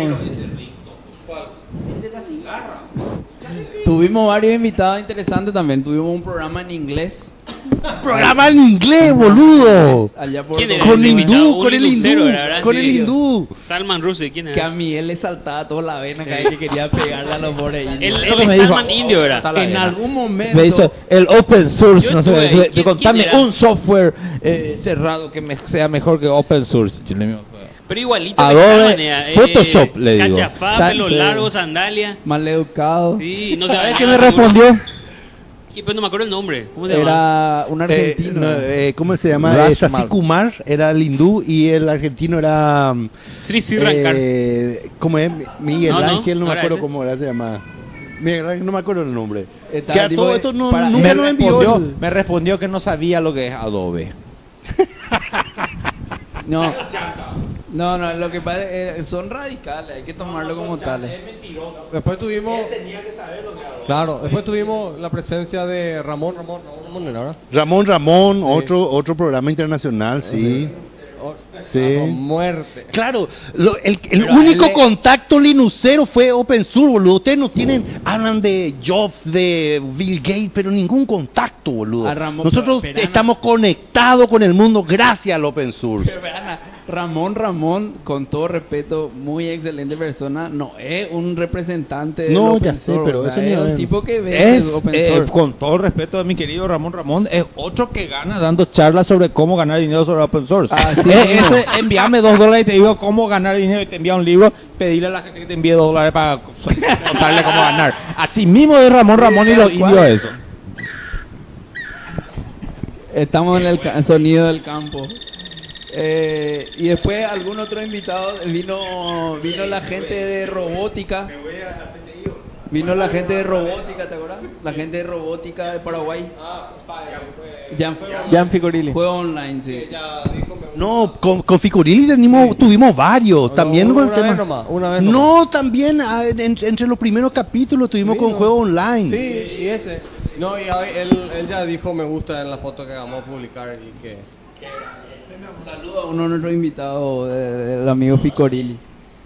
Tuvimos varios invitados interesantes también. Tuvimos un programa en inglés. (laughs) Programa en inglés, boludo. Allá por ¿Quién era Con hindú, Un con el hindú, era, ¿verdad? con Sí. el hindú. Salman Rushdie, ¿quién Que era? a Miguel le saltaba toda la vena cada vez que quería pegarle a los pobres indios. El, que el me dijo. Salman indio era. En algún momento. Me hizo el open source, Yo no sé, estuve ahí. de, de ¿Quién- contarme quién era? un software eh, cerrado que me sea mejor que open source. Yo le digo, Pero igualito Adobe, manera, eh, Photoshop, le digo. Cachafá, pelo largo, sandalia. Mal educado. Sí, no ¿Sabes bañaba, qué me respondió? Sí, pero no me acuerdo el nombre. ¿Cómo se llama? Era un Eh, argentino. no, eh, ¿Cómo se llama? Raj Eh, Sasi. Kumar era el hindú y el argentino era. mm, Sri Sri Rankar. eh, ¿Cómo es? Miguel No, Ángel, no, no me acuerdo ese. cómo era, se llama. Miguel Ángel, no me acuerdo el nombre. Que a tipo todo de- esto no, para- nunca me, envió. respondió, el- (laughs) me respondió que no sabía lo que es Adobe. (laughs) No. No, no, lo que pasa es que son radicales, hay que tomarlo como tales. Después tuvimos... Claro, después tuvimos la presencia de Ramón, Ramón, Ramón, Ramón era, ¿verdad? Ramón Ramón, otro otro programa internacional, sí. O- Sí. Muerte. Claro, lo- el, único a le- contacto linuxero fue OpenSURE, boludo. Ustedes no tienen, hablan de Jobs, de Bill Gates, pero ningún contacto, boludo. A Ramón- Nosotros pero, estamos conectados con el mundo gracias al. Pero vean, Ramón Ramón, con todo respeto, muy excelente persona, no es un representante del No, open ya sé, source, pero o sea, eso ni es a un tipo que ve Es, el open eh, source. con todo respeto de mi querido Ramón Ramón, es otro que gana dando charlas sobre cómo ganar dinero sobre open source. Así Eh, ese, envíame dos dólares y te digo cómo ganar dinero y te envía un libro, pedirle a la gente que te envíe dos dólares para contarle cómo ganar. Así mismo es Ramón Ramón y los indios eso. Estamos en el ca- sonido del campo. Eh, y después algún otro invitado vino vino la gente de robótica. Vino la gente de robótica, ¿te acuerdas? La gente de robótica de Paraguay. Jan, Jan Ficorilli. Juego online, sí. No, con, con tenemos- tuvimos varios, también con el una tema. vez nomás, una vez no, también ah, en- entre los primeros capítulos tuvimos con juego online. Sí, y ese. No, y él, él ya dijo me gusta en la foto que vamos a publicar y que... Saludo a uno de nuestros invitados, eh, el amigo Picorilli.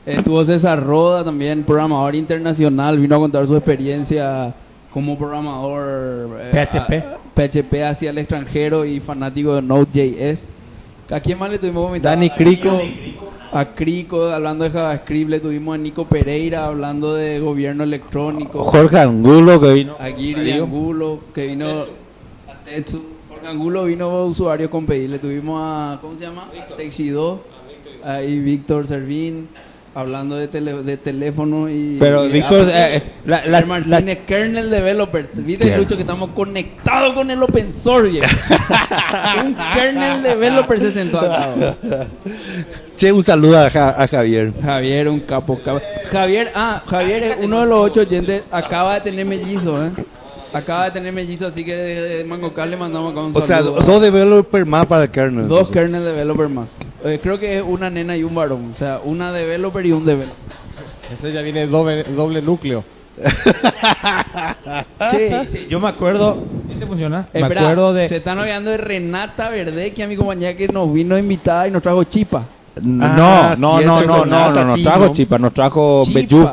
Estuvo César Roda también, programador internacional, vino a contar su experiencia como programador eh, PHP. a- PHP hacia el extranjero y fanático de Node.js. ¿A quién más le tuvimos invitado? Dani Crico. A Crico, hablando de JavaScript, le tuvimos a Nico Pereira, hablando de gobierno electrónico. Jorge Angulo que vino. A Giri. Angulo, que vino a Tetsu. Jorge Angulo vino usuario con pedir. Le tuvimos a, ¿cómo se llama? Texido. Ahí Víctor Servín, hablando de, tele- de teléfono y... Pero ah, eh, eh, la- la- Martínez, kernel developer. ¿Viste, Claro. Lucho, que estamos conectados con el open source? (laughs) Un kernel developer se sentó acá. Che, un saludo a, Ja- a Javier. Javier, un capo, capo. Javier, ah, Javier es uno de los ocho oyentes, acaba de tener mellizo, ¿eh? Acaba de tener mellizo, así que de, de Mangocal le mandamos acá un O sea, saludo. dos developers más para el kernel. Dos kernel developer más. Eh, creo que es una nena y un varón, o sea, una developer y un developer. Ese ya viene doble, doble núcleo. (laughs) Sí, sí, yo me acuerdo. ¿Este funciona? Me Espera, acuerdo de. Se están hablando de Renata Verde, que es mi compañera que nos vino invitada y nos trajo chipa. No, Ah, no, no, no, no, Renata, no, nos trajo ¿no? chipa, nos trajo Chipa. Bellú.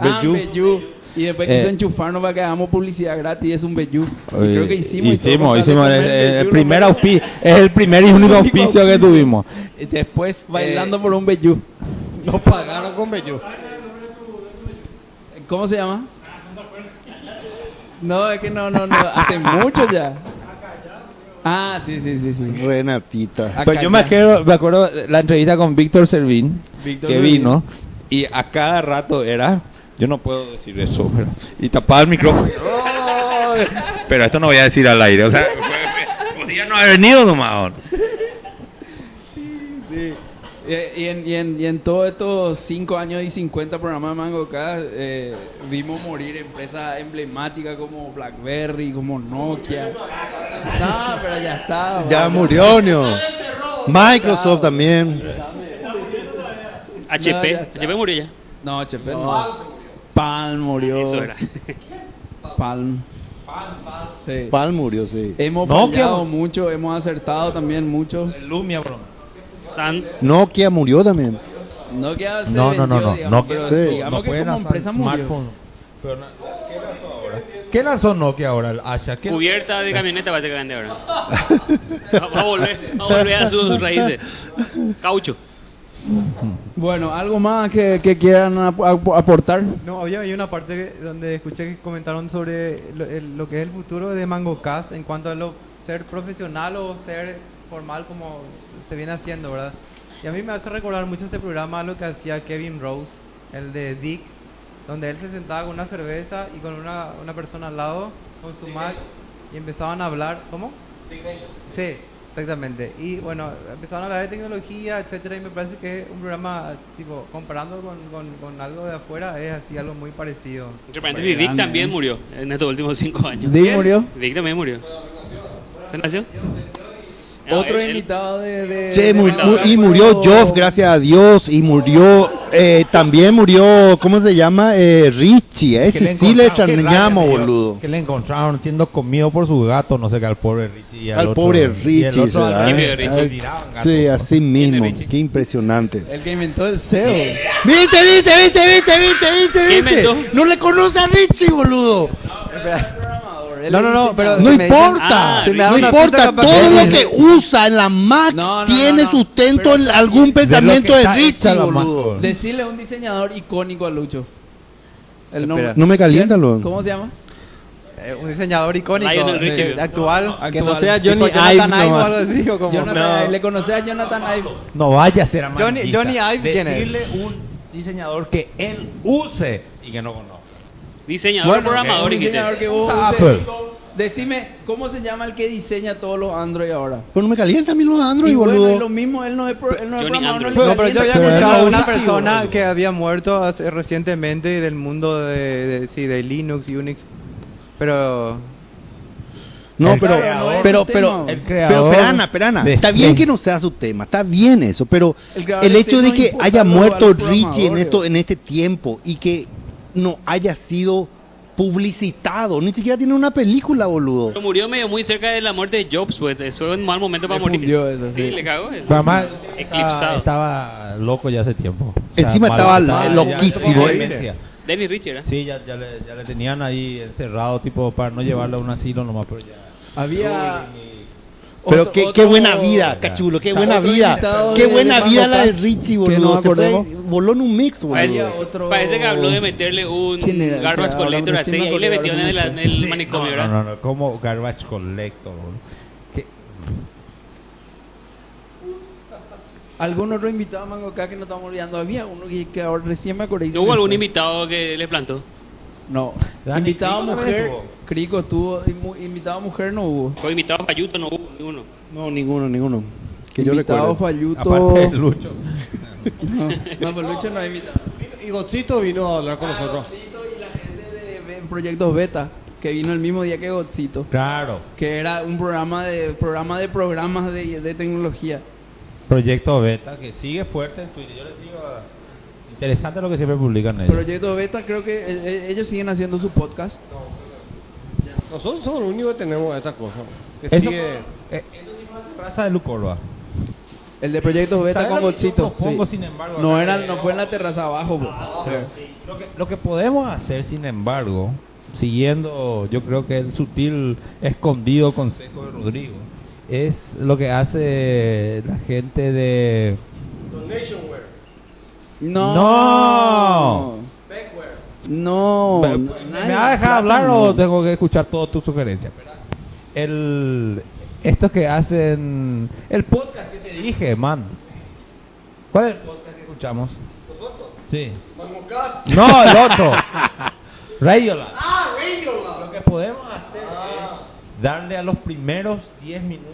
Ah, Bellú. Bellú. Y después Eh. quiso enchufarnos para que hagamos publicidad gratis, es un Bellú. Y creo que hicimos. hicimos, hicimos, el, el Bellú, primer es el primer y (laughs) único auspicio que tuvimos. Y después bailando por un Bellú. Nos (laughs) pagaron con Bello. ¿Cómo se llama? No, es que no, no, no, hace (laughs) mucho ya. Ah, sí, sí, sí, sí. Renatita. Pero yo me acuerdo, me acuerdo la entrevista con Víctor Servín, Víctor que Servín. vino, y a cada rato era, yo no puedo decir eso, pero, y tapaba el micrófono. pero esto no voy a decir al aire, o sea, podía no haber venido nomás. Sí. Eh, Y en, y, en, y en todos estos 5 años y 50 programas de Mango acá, eh, vimos morir empresas emblemáticas como BlackBerry, como Nokia. No, pero ya está. Ya murió, ¿no? Microsoft también. HP. HP murió ya. No, HP no. Palm murió. Eso era. Palm. Sí. Palm murió, sí. Hemos Nokia, fallado bro. mucho, hemos acertado también mucho. Lumia, bro. San, Nokia murió también. Nokia se No, no, no, no. digamos, Nokia- pero Sí. digamos No que como empresa murió. smartphone. Pero ¿Qué lanzó ahora? ¿Qué lanzó Nokia ahora? El Asha. ¿Qué- cubierta de camioneta va a vender ahora. (laughs) Va va a volver, va a volver a sus raíces. Caucho. Bueno, ¿algo más que, que quieran ap- ap- aportar? No, había, había una parte donde escuché que comentaron sobre lo, el- lo que es el futuro de MangoCast en cuanto a lo, ser profesional o ser formal como se viene haciendo, ¿verdad? Y a mí me hace recordar mucho este programa lo que hacía Kevin Rose, el de Dick, donde él se sentaba con una cerveza y con una, una persona al lado, con su Mac, y empezaban a hablar, ¿cómo? Sí, exactamente. Y bueno, empezaron a hablar de tecnología, etcétera, y me parece que un programa, tipo, comparando con, con, con algo de afuera, es así algo muy parecido. Paréntesis, Dick también murió en estos últimos cinco años. ¿Dick murió? Dick también murió. ¿Se Otro él- invitado de... de Che, de mu- y murió Joff, gracias a Dios, y murió eh, también murió, ¿cómo se llama? Eh, Richie, ese sí le encontraron- qué extrañamos, boludo. Que le encontraron siendo comido por su gato, no sé qué, al pobre Richie. y Al otro- pobre y el Richie, otro al ¿eh? Ay, tiraban gatos. Sí, así mismo, qué impresionante. El que inventó el SEO. ¿Viste, viste, viste, viste, viste, viste, ¿Quién viste? No le conoce a Richie, boludo. No, no, no, pero No me dicen- importa, no importa, todo lo que usa en la Mac tiene sustento en algún pensamiento de, Richie, boludo. Decirle a un diseñador icónico a Lucho. El nombre. No me calienta, ¿Cómo se llama? Eh, un diseñador icónico eh, actual. Que no sea Johnny Ive Ive o nomás. algo así, o como- Jonathan- No. ¿Le conoces a Jonathan Ive? No vaya a ser a Johnny- Johnny Ive. Decirle un diseñador que él use y que no conozca. Diseñador, Bueno, programador, un y diseñador que vos uses. Apple. Decime, ¿cómo se llama el que diseña todos los Android ahora? Pero no me calienta a mí los Android, y bueno, boludo. y lo mismo, él no es, pro- él no es programador, no Android. le No, pero yo había escuchado a una es un persona chivo, que había muerto hace- recientemente del mundo de, de- sí, de Linux, Unix, pero... No, pero, creador. pero, El pero, pero, perana, perana. Está bien Zen. que no sea su tema, está bien eso, pero El el hecho de que haya muerto Richie en esto, en este tiempo y que no haya sido publicitado, ni siquiera tiene una película, boludo. Pero murió medio muy cerca de la muerte de Jobs, pues. Eso es un mal momento para morir. eso, sí. sí. le cagó eso. Pero además, Eclipsado. Estaba loco ya hace tiempo. O sea, Encima mal- estaba loquísimo, ya- ¿eh? Dennis Richard, ¿eh? Sí, ya, ya, le, ya le tenían ahí encerrado, tipo, para no llevarlo a un asilo nomás, pero ya. Había... Pero otro- qué, qué buena vida, cachulo, qué Otro buena vida. Qué de- buena de vida la de Richie, boludo. nos Se fue- acordemos. voló en un mix, Parece, boludo. otro- parece que habló de meterle un ¿Quién era el garbage collector así y le metió en el, sí en el Sí, manicomio, no, ¿verdad? no, no, no, como Garbage Collector. boludo. Que- ¿Algún otro invitado a Mango acá que no estamos olvidando? Había uno que, que ahora recién me acordé. ¿No hubo algún invitado que le plantó? No. Dani, Invitado Crico mujer. Crico tuvo. Invitado mujer no hubo. Fue invitado Payuto, no hubo ninguno. No, ninguno, ninguno. Que yo invitado. Falluto. Aparte de Lucho. (laughs) No, no, pero Lucho no ha invitado. Y Godzito vino a hablar con nosotros. Gotzito y la gente de, de Proyectos Beta, que vino el mismo día que Gotzito. Claro. Que era un programa de programa de programas de, de tecnología. Proyecto Beta, que sigue fuerte en Twitter. Yo le sigo a- Interesante lo que siempre publican ellos. Proyectos Beta, creo que eh, eh, ellos siguen haciendo su podcast. Nosotros somos los únicos que tenemos esta cosa. Que Eso- sigue... eh, raza de Lucorba. El de Proyectos Beta ¿Sabes con propongo, sí. sin embargo, no, era, no fue en la terraza abajo. bro. Lo que, lo que podemos hacer, sin embargo, siguiendo, yo creo que el sutil, escondido consejo de Rodrigo, es lo que hace la gente de... No. No. No. ¿Me, no, ¿me nadie- vas a dejar hablar no. o tengo que escuchar todas tus sugerencias? El, estos que hacen... El podcast que te dije, man. ¿Cuál es el podcast que escuchamos? Sí. No, el otro. (laughs) Radiolab. Ah, Radiolab. Lo que podemos hacer es darle a los primeros 10 minutos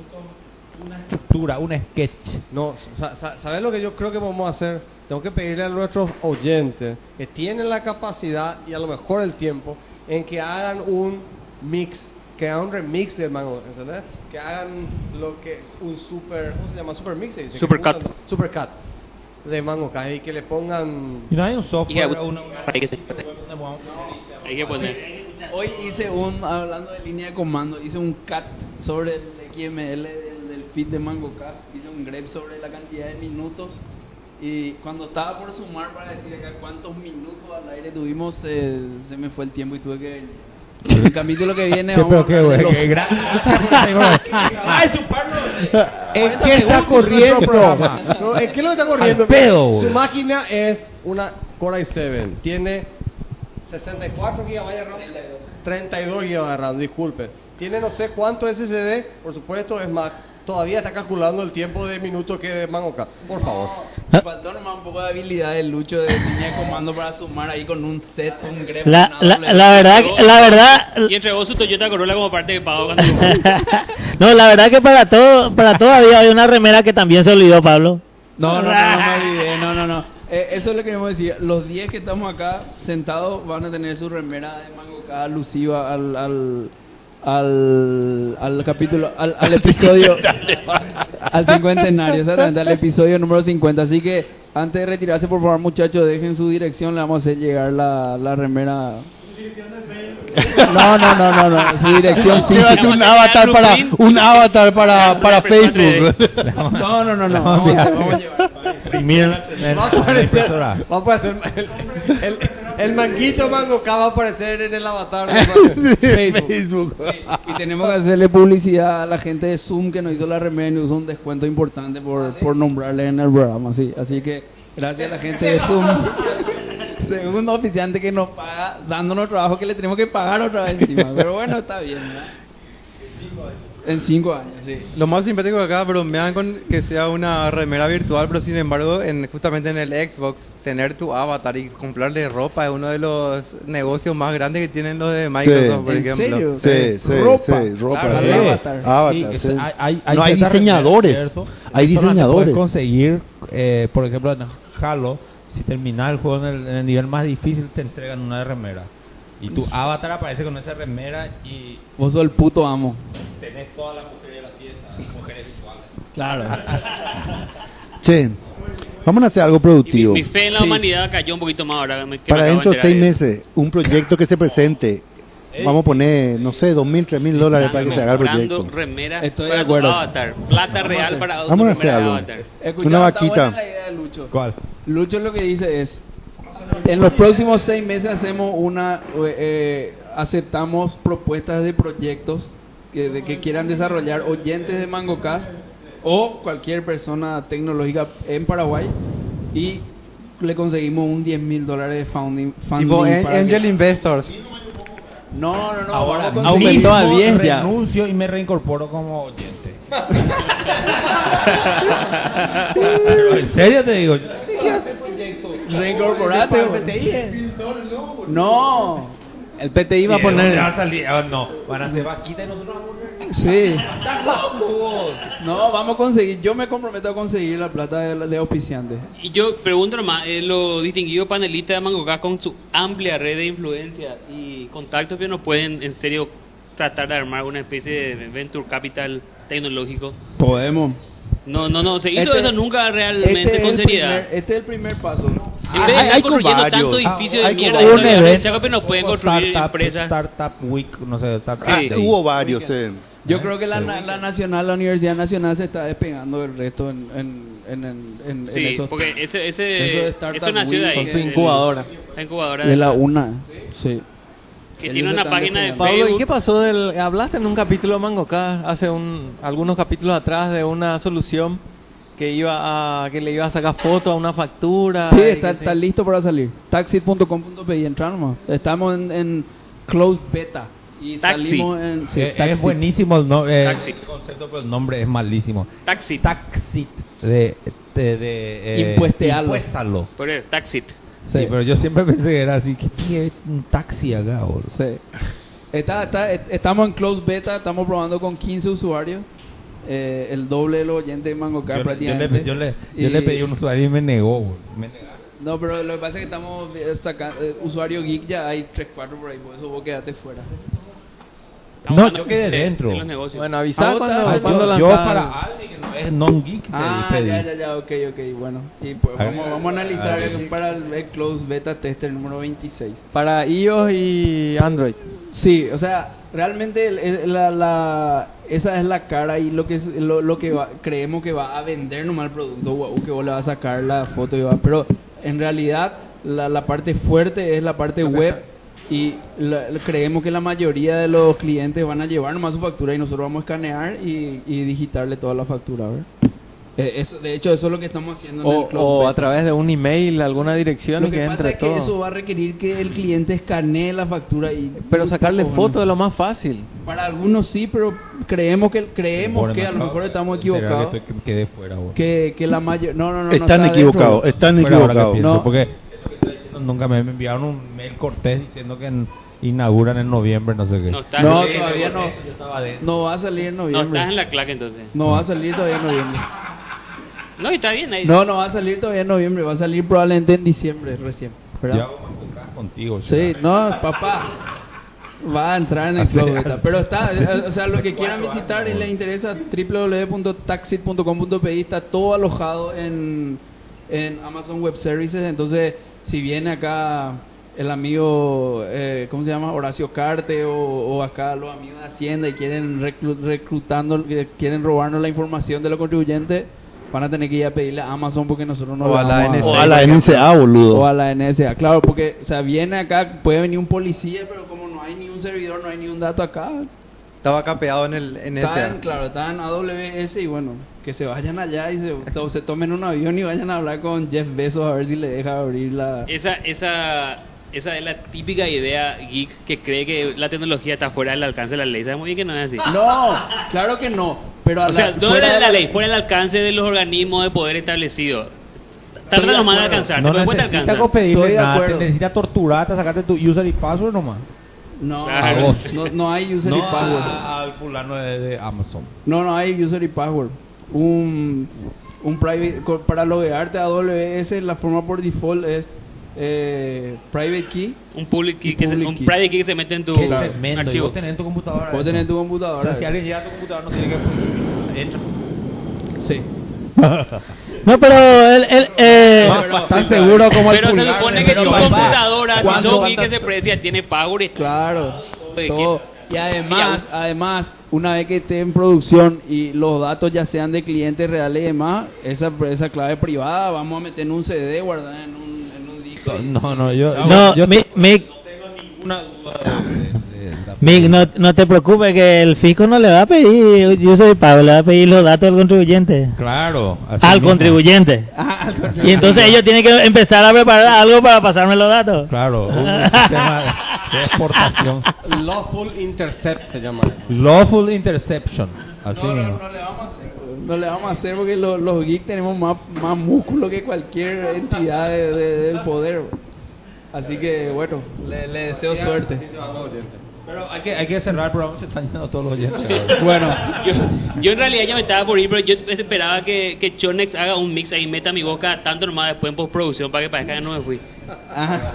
una estructura, un sketch. No, sa- sa- ¿sabes lo que yo creo que vamos a hacer? Tengo que pedirle a nuestros oyentes que tienen la capacidad y a lo mejor el tiempo en que hagan un mix, que hagan un remix del mango, ¿entendés? Que hagan lo que es un super, ¿cómo se llama? Super mix, dice. Super cut. Super cut de mango y que le pongan Y no hay un software, que- una, Hay que, hay que poner. Hoy hice un, hablando de línea de comando, hice un cat sobre el XML del, del feed de MangoCast, hice un grep sobre la cantidad de minutos y cuando estaba por sumar para decir acá cuántos minutos al aire tuvimos, eh, se me fue el tiempo y tuve que... El capítulo que viene (laughs) Sí, vamos pero a qué qué gran- (laughs) (laughs) Ay, ¿En qué está corriendo? No, ¿en qué lo está corriendo? Pedo, Su máquina es una Core i7. Tiene 64 GB de RAM. 32 GB de RAM, disculpen. Tiene no sé cuánto SSD, por supuesto, es más. Todavía está calculando el tiempo de minutos que de Mangoca. Por favor. Me faltó nomás un poco de habilidad de Lucho de línea de comando para sumar ahí con un set, un grep. La, la, la verdad, la verdad, Y entregó su Toyota Corolla como parte de pago. cuando- no, la verdad que para todo, para todo había hay una remera que también se olvidó, Pablo. No, no, no, no me olvidé, no, no, no. Eh, eso es lo que queremos decir. Los 10 que estamos acá sentados van a tener su remera de mango cada alusiva al, al, al, al capítulo, al, al episodio, al cincuentenario, exactamente, al episodio número 50. Así que antes de retirarse, por favor, muchachos, dejen su dirección, le vamos a hacer llegar la, la remera. No, no, no, no, no, su dirección ¿Qué va a ser un avatar para un avatar para, para Facebook? No, no, no, no. Vamos a- Vamos a llevar. Va a aparecer, va a aparecer el, el, el manguito mango K va a aparecer en el avatar de (laughs) Facebook. Y tenemos que hacerle publicidad a la gente de Zoom que nos hizo la remera y nos hizo un descuento importante por, por nombrarle en el programa. Sí. Así que gracias a la gente de Zoom. (laughs) Segundo oficiante que nos paga dándonos trabajo que le tenemos que pagar otra vez encima. Pero bueno, está bien. ¿verdad? En cinco años, sí. Lo más simpático de acá, bromean con que sea una remera virtual, pero sin embargo, en, justamente en el Xbox, tener tu avatar y comprarle ropa es uno de los negocios más grandes que tienen los de Microsoft, por ¿En ejemplo. serio? Sí, sí, ropa. sí, ropa, Claro, sí. el Avatar. Avatar, Sí, sí. hay- No, hay diseñadores. Hay diseñadores. puedes conseguir, eh, por ejemplo, en Halo, si terminas el juego en el, en el nivel más difícil, te entregan una remera. Y tu avatar aparece con esa remera y Vos sos el puto amo. tenés todas las mujeres de la pieza, mujeres visuales. Claro. (laughs) Che, vamos a hacer algo productivo. Mi fe en la humanidad cayó un poquito más ahora. me- que me Para dentro de seis meses, un proyecto que se presente. Vamos a poner, no sé, dos mil, tres mil dólares para que se haga el proyecto. remeras Estoy para de acuerdo. avatar. Plata real para Vamos a hacer algo. Escuchá, Una está vaquita. buena la idea de Lucho. ¿Cuál? Lucho lo que dice es, en los próximos seis meses hacemos una, eh, eh, aceptamos propuestas de proyectos que, de que quieran desarrollar oyentes de MangoCast o cualquier persona tecnológica en Paraguay y le conseguimos un 10 mil dólares de founding, funding Tipo Angel que- Investors. No, no, no. Ahora vamos a aumentó a conseguir- 10 ya. Renuncio y me reincorporo como oyente. (laughs) En serio te digo. Reincorporate, güey. No. El PTI va a ¿De poner. va a salir? Ah, no, van a hacer vaquita y nosotros vamos a poner. Sí. ¡Estás loco vos! No, vamos a conseguir. Yo me comprometo a conseguir la plata de, de auspiciantes. Y yo pregunto nomás, eh, los distinguidos panelistas de Mangocá con su amplia red de influencia y contactos que nos pueden en serio tratar de armar una especie de venture capital tecnológico. Podemos. No, no, no, se hizo Este- eso nunca realmente este es con seriedad. primer- este es el primer paso. En vez de estar construyendo tanto edificio de mierda, un en evento, que nos pueden construir startup, empresas. Startup Week, no sé, Startup Ah, Day. hubo varios, eh. Yo creo que la, na- la nacional, la Universidad Nacional se está despegando del resto en, en, en, en, en- en Sí, esos- porque ese, eso de ese, Startup eso nació de ahí. con su incubadora. La incubadora de la UNA. Sí. Que tiene una página de. Pablo, ¿y Facebook. qué pasó del hablaste en un capítulo de Mangocá hace un algunos capítulos atrás de una solución que iba a que le iba a sacar foto a una factura? Sí, y está, sí. está listo para salir. Taxit.com.pi, entrar nomás. Estamos en, en closed beta. Y Taxi. salimos en. sí, Eh, Taxi. es buenísimo el, no- eh, Taxi. el concepto, pero el nombre es malísimo. Taxi. Taxi. De, de, de, eh, Impuestealo. impuéstalo. Por eso, Taxit. Sí, pero yo siempre (laughs) pensé que era así. que tiene un taxi acá, boludo? Sí. Está, está, est- estamos en closed beta, estamos probando con 15 usuarios. eh, el doble de los oyentes de MangoCard Yo, le- yo prácticamente. le, yo, le, yo le pedí a un usuario y me negó, boludo. Me negaron. No, pero lo que pasa es que estamos eh, sacando. eh, usuario geek ya hay 3, 4 por ahí, por eso vos quedaste fuera. No, yo quedé dentro. En los negocios. Bueno, avisá Ah, cuando, cuando yo, yo lanzar- para alguien que no es non-geek Ah, pedí. ya, ya, ya, ok, ok, bueno. Y pues A ver. vamos, a analizar A ver. el- para el, el closed beta tester número 26. para iOS y Android. Sí, o sea, realmente el- el- la, la- esa es la cara y lo que es, lo, lo que va- creemos que va a vender nomás el producto o que vos le vas a sacar la foto y va, pero en realidad la, la parte fuerte es la parte web y la- la- creemos que la mayoría de los clientes van a llevar nomás su factura y nosotros vamos a escanear y, y digitarle toda la factura, ¿ver? Eh, eso, de hecho, eso es lo que estamos haciendo en O, el closed o beta. a través de un email, alguna dirección Lo que que pasa entre es que todo. eso va a requerir que el cliente escanee la factura y Pero sacarle poco, foto bueno. es lo más fácil. Para algunos sí, pero creemos que creemos que a lo mejor estamos equivocados. Que, estoy- que fuera. Que, que la mayor no no no no Están está equivocados, están equivocados. No. porque nunca me, enviaron un mail cortés diciendo que en- inauguran en noviembre, no sé qué. No estás No, en- todavía no. Yo estaba dentro. No va a salir en No noviembre. estás en la claque entonces. No va a salir todavía en noviembre. (laughs) No, y está bien ahí. No, no va a salir todavía en noviembre, va a salir probablemente en diciembre recién. ¿verdad? Yo hago más contigo. Sí, no, papá. Va a entrar en el Beta. Pero está, o sea, lo que quieran visitar y les interesa, www.taxit.com.pi está todo alojado en, en Amazon Web Services. Entonces, si viene acá el amigo, eh, ¿cómo se llama? Horacio Carte o, o acá los amigos de Hacienda y quieren reclu- reclutando, que quieren robarnos la información de los contribuyentes, van a tener que ir a pedirle a Amazon porque nosotros no O le a la vamos NSA, O a la NSA, boludo. O a la NSA, claro, porque, o sea, viene acá, puede venir un policía, pero como no hay ni un servidor, no hay ni un dato acá, Estaba capeado en el en Está en, claro, está en AWS y bueno, que se vayan allá y se, to- se tomen un avión y vayan a hablar con Jeff Bezos a ver si le deja abrir la... Esa, esa, esa es la típica idea geek que cree que la tecnología está fuera del alcance de la ley. Sabemos bien que no es así. No, claro que no. Pero a o sea, ¿dónde fuera es de la la- ley? Fuera del alcance de los organismos de poder establecidos. Tardan de nomás en acuerdo. alcanzar. No te necesita alcanzan. como pedirle Estoy de nada, te necesita torturarte, sacarte tu user y password nomás. No, (laughs) A vos. no, no hay user No y password. a- al fulano de, de Amazon. No, no hay user y password. Un, un private, co- para loguearte a AWS la forma por default es eh, private key. Un public key, que se- public un key. private key que se mete en tu Qué tremendo, y archivo. vos tenés en tu computadora. Vos eso. tenés en tu O computadora. sea, si alguien llega a tu computadora no tiene que... Entra. Sí. No, pero él, él, eh, tan seguro como el Pero se supone que pero tu papá, computadora, si ¿cuándo sos vas geek a- que se precia, tiene power y Claro. Todo. que- Y además, además, una vez que esté en producción y los datos ya sean de clientes reales y demás, esa, esa clave privada vamos a meter en un CD, guardar en un, en un disco. y- No, no, yo... no, yo mi, Mick, una duda de- de- de la- Mick, no, no te preocupes que el fisco no le va a pedir user y pago, le va a pedir los datos al contribuyente. Claro. así Al mismo. contribuyente. Ah, al Y contrario. entonces ellos tienen que empezar a preparar algo para pasarme los datos. Claro, un sistema de exportación. Lawful Intercept se llama. Lawful Interception. Así No, no, no le vamos a hacer. No le vamos a hacer porque los, los geeks tenemos más, más músculo que cualquier entidad de- de- del poder. Así que bueno, le, le deseo suerte. Pero hay que, hay que cerrar programa, se están yendo todos los oyentes. (laughs) Bueno, Yo, yo en realidad ya me estaba por ir, pero yo esperaba que, que Chonex haga un mix ahí, meta mi boca tanto nomás después en postproducción para que parezca que no me fui. Ajá.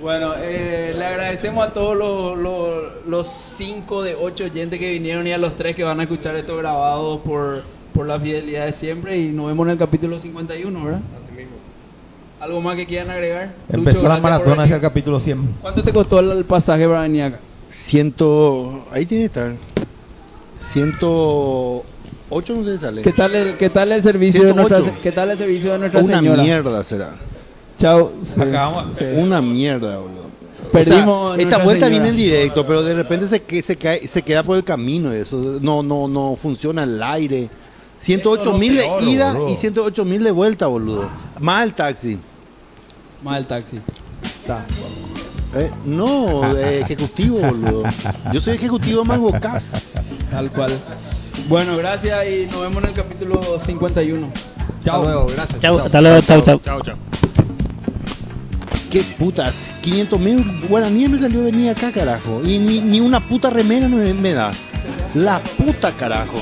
Bueno, eh, le agradecemos a todos los, los, los cinco de ocho oyentes que vinieron y a los tres que van a escuchar esto grabado por, por la fidelidad de siempre y nos vemos en el capítulo 51, ¿verdad? ¿Algo más que quieran agregar? Empezó Lucho, la maratona hacia el capítulo 100. ¿Cuánto te costó el, el pasaje para venir acá? Ciento... Ahí tiene que estar. Ciento... Ocho no sé si sale. ¿Qué tal el, qué tal el servicio de 108. nuestra, qué tal el servicio de nuestra Una señora? mierda será. Chao. Sí. Una mierda, boludo. Perdimos O sea, esta vuelta Señora. viene en directo, pero de repente se, que, se, cae, se queda por el camino. Eso no no no funciona el aire. 108 Eso es mil de ida boludo. y 108 mil de vuelta, boludo. Más el taxi. Más el taxi. Está. Eh, no, de ejecutivo, boludo. Yo soy ejecutivo de Mango Cas. Tal cual. Bueno, gracias y nos vemos en el capítulo 51. Chao. Hasta luego, gracias. Chau, hasta luego, chau, chau. Chao, chao. Qué putas, 500 mil guaraníes me salió venir acá, carajo. Y ni, ni una puta remera me, me da. La puta, carajo.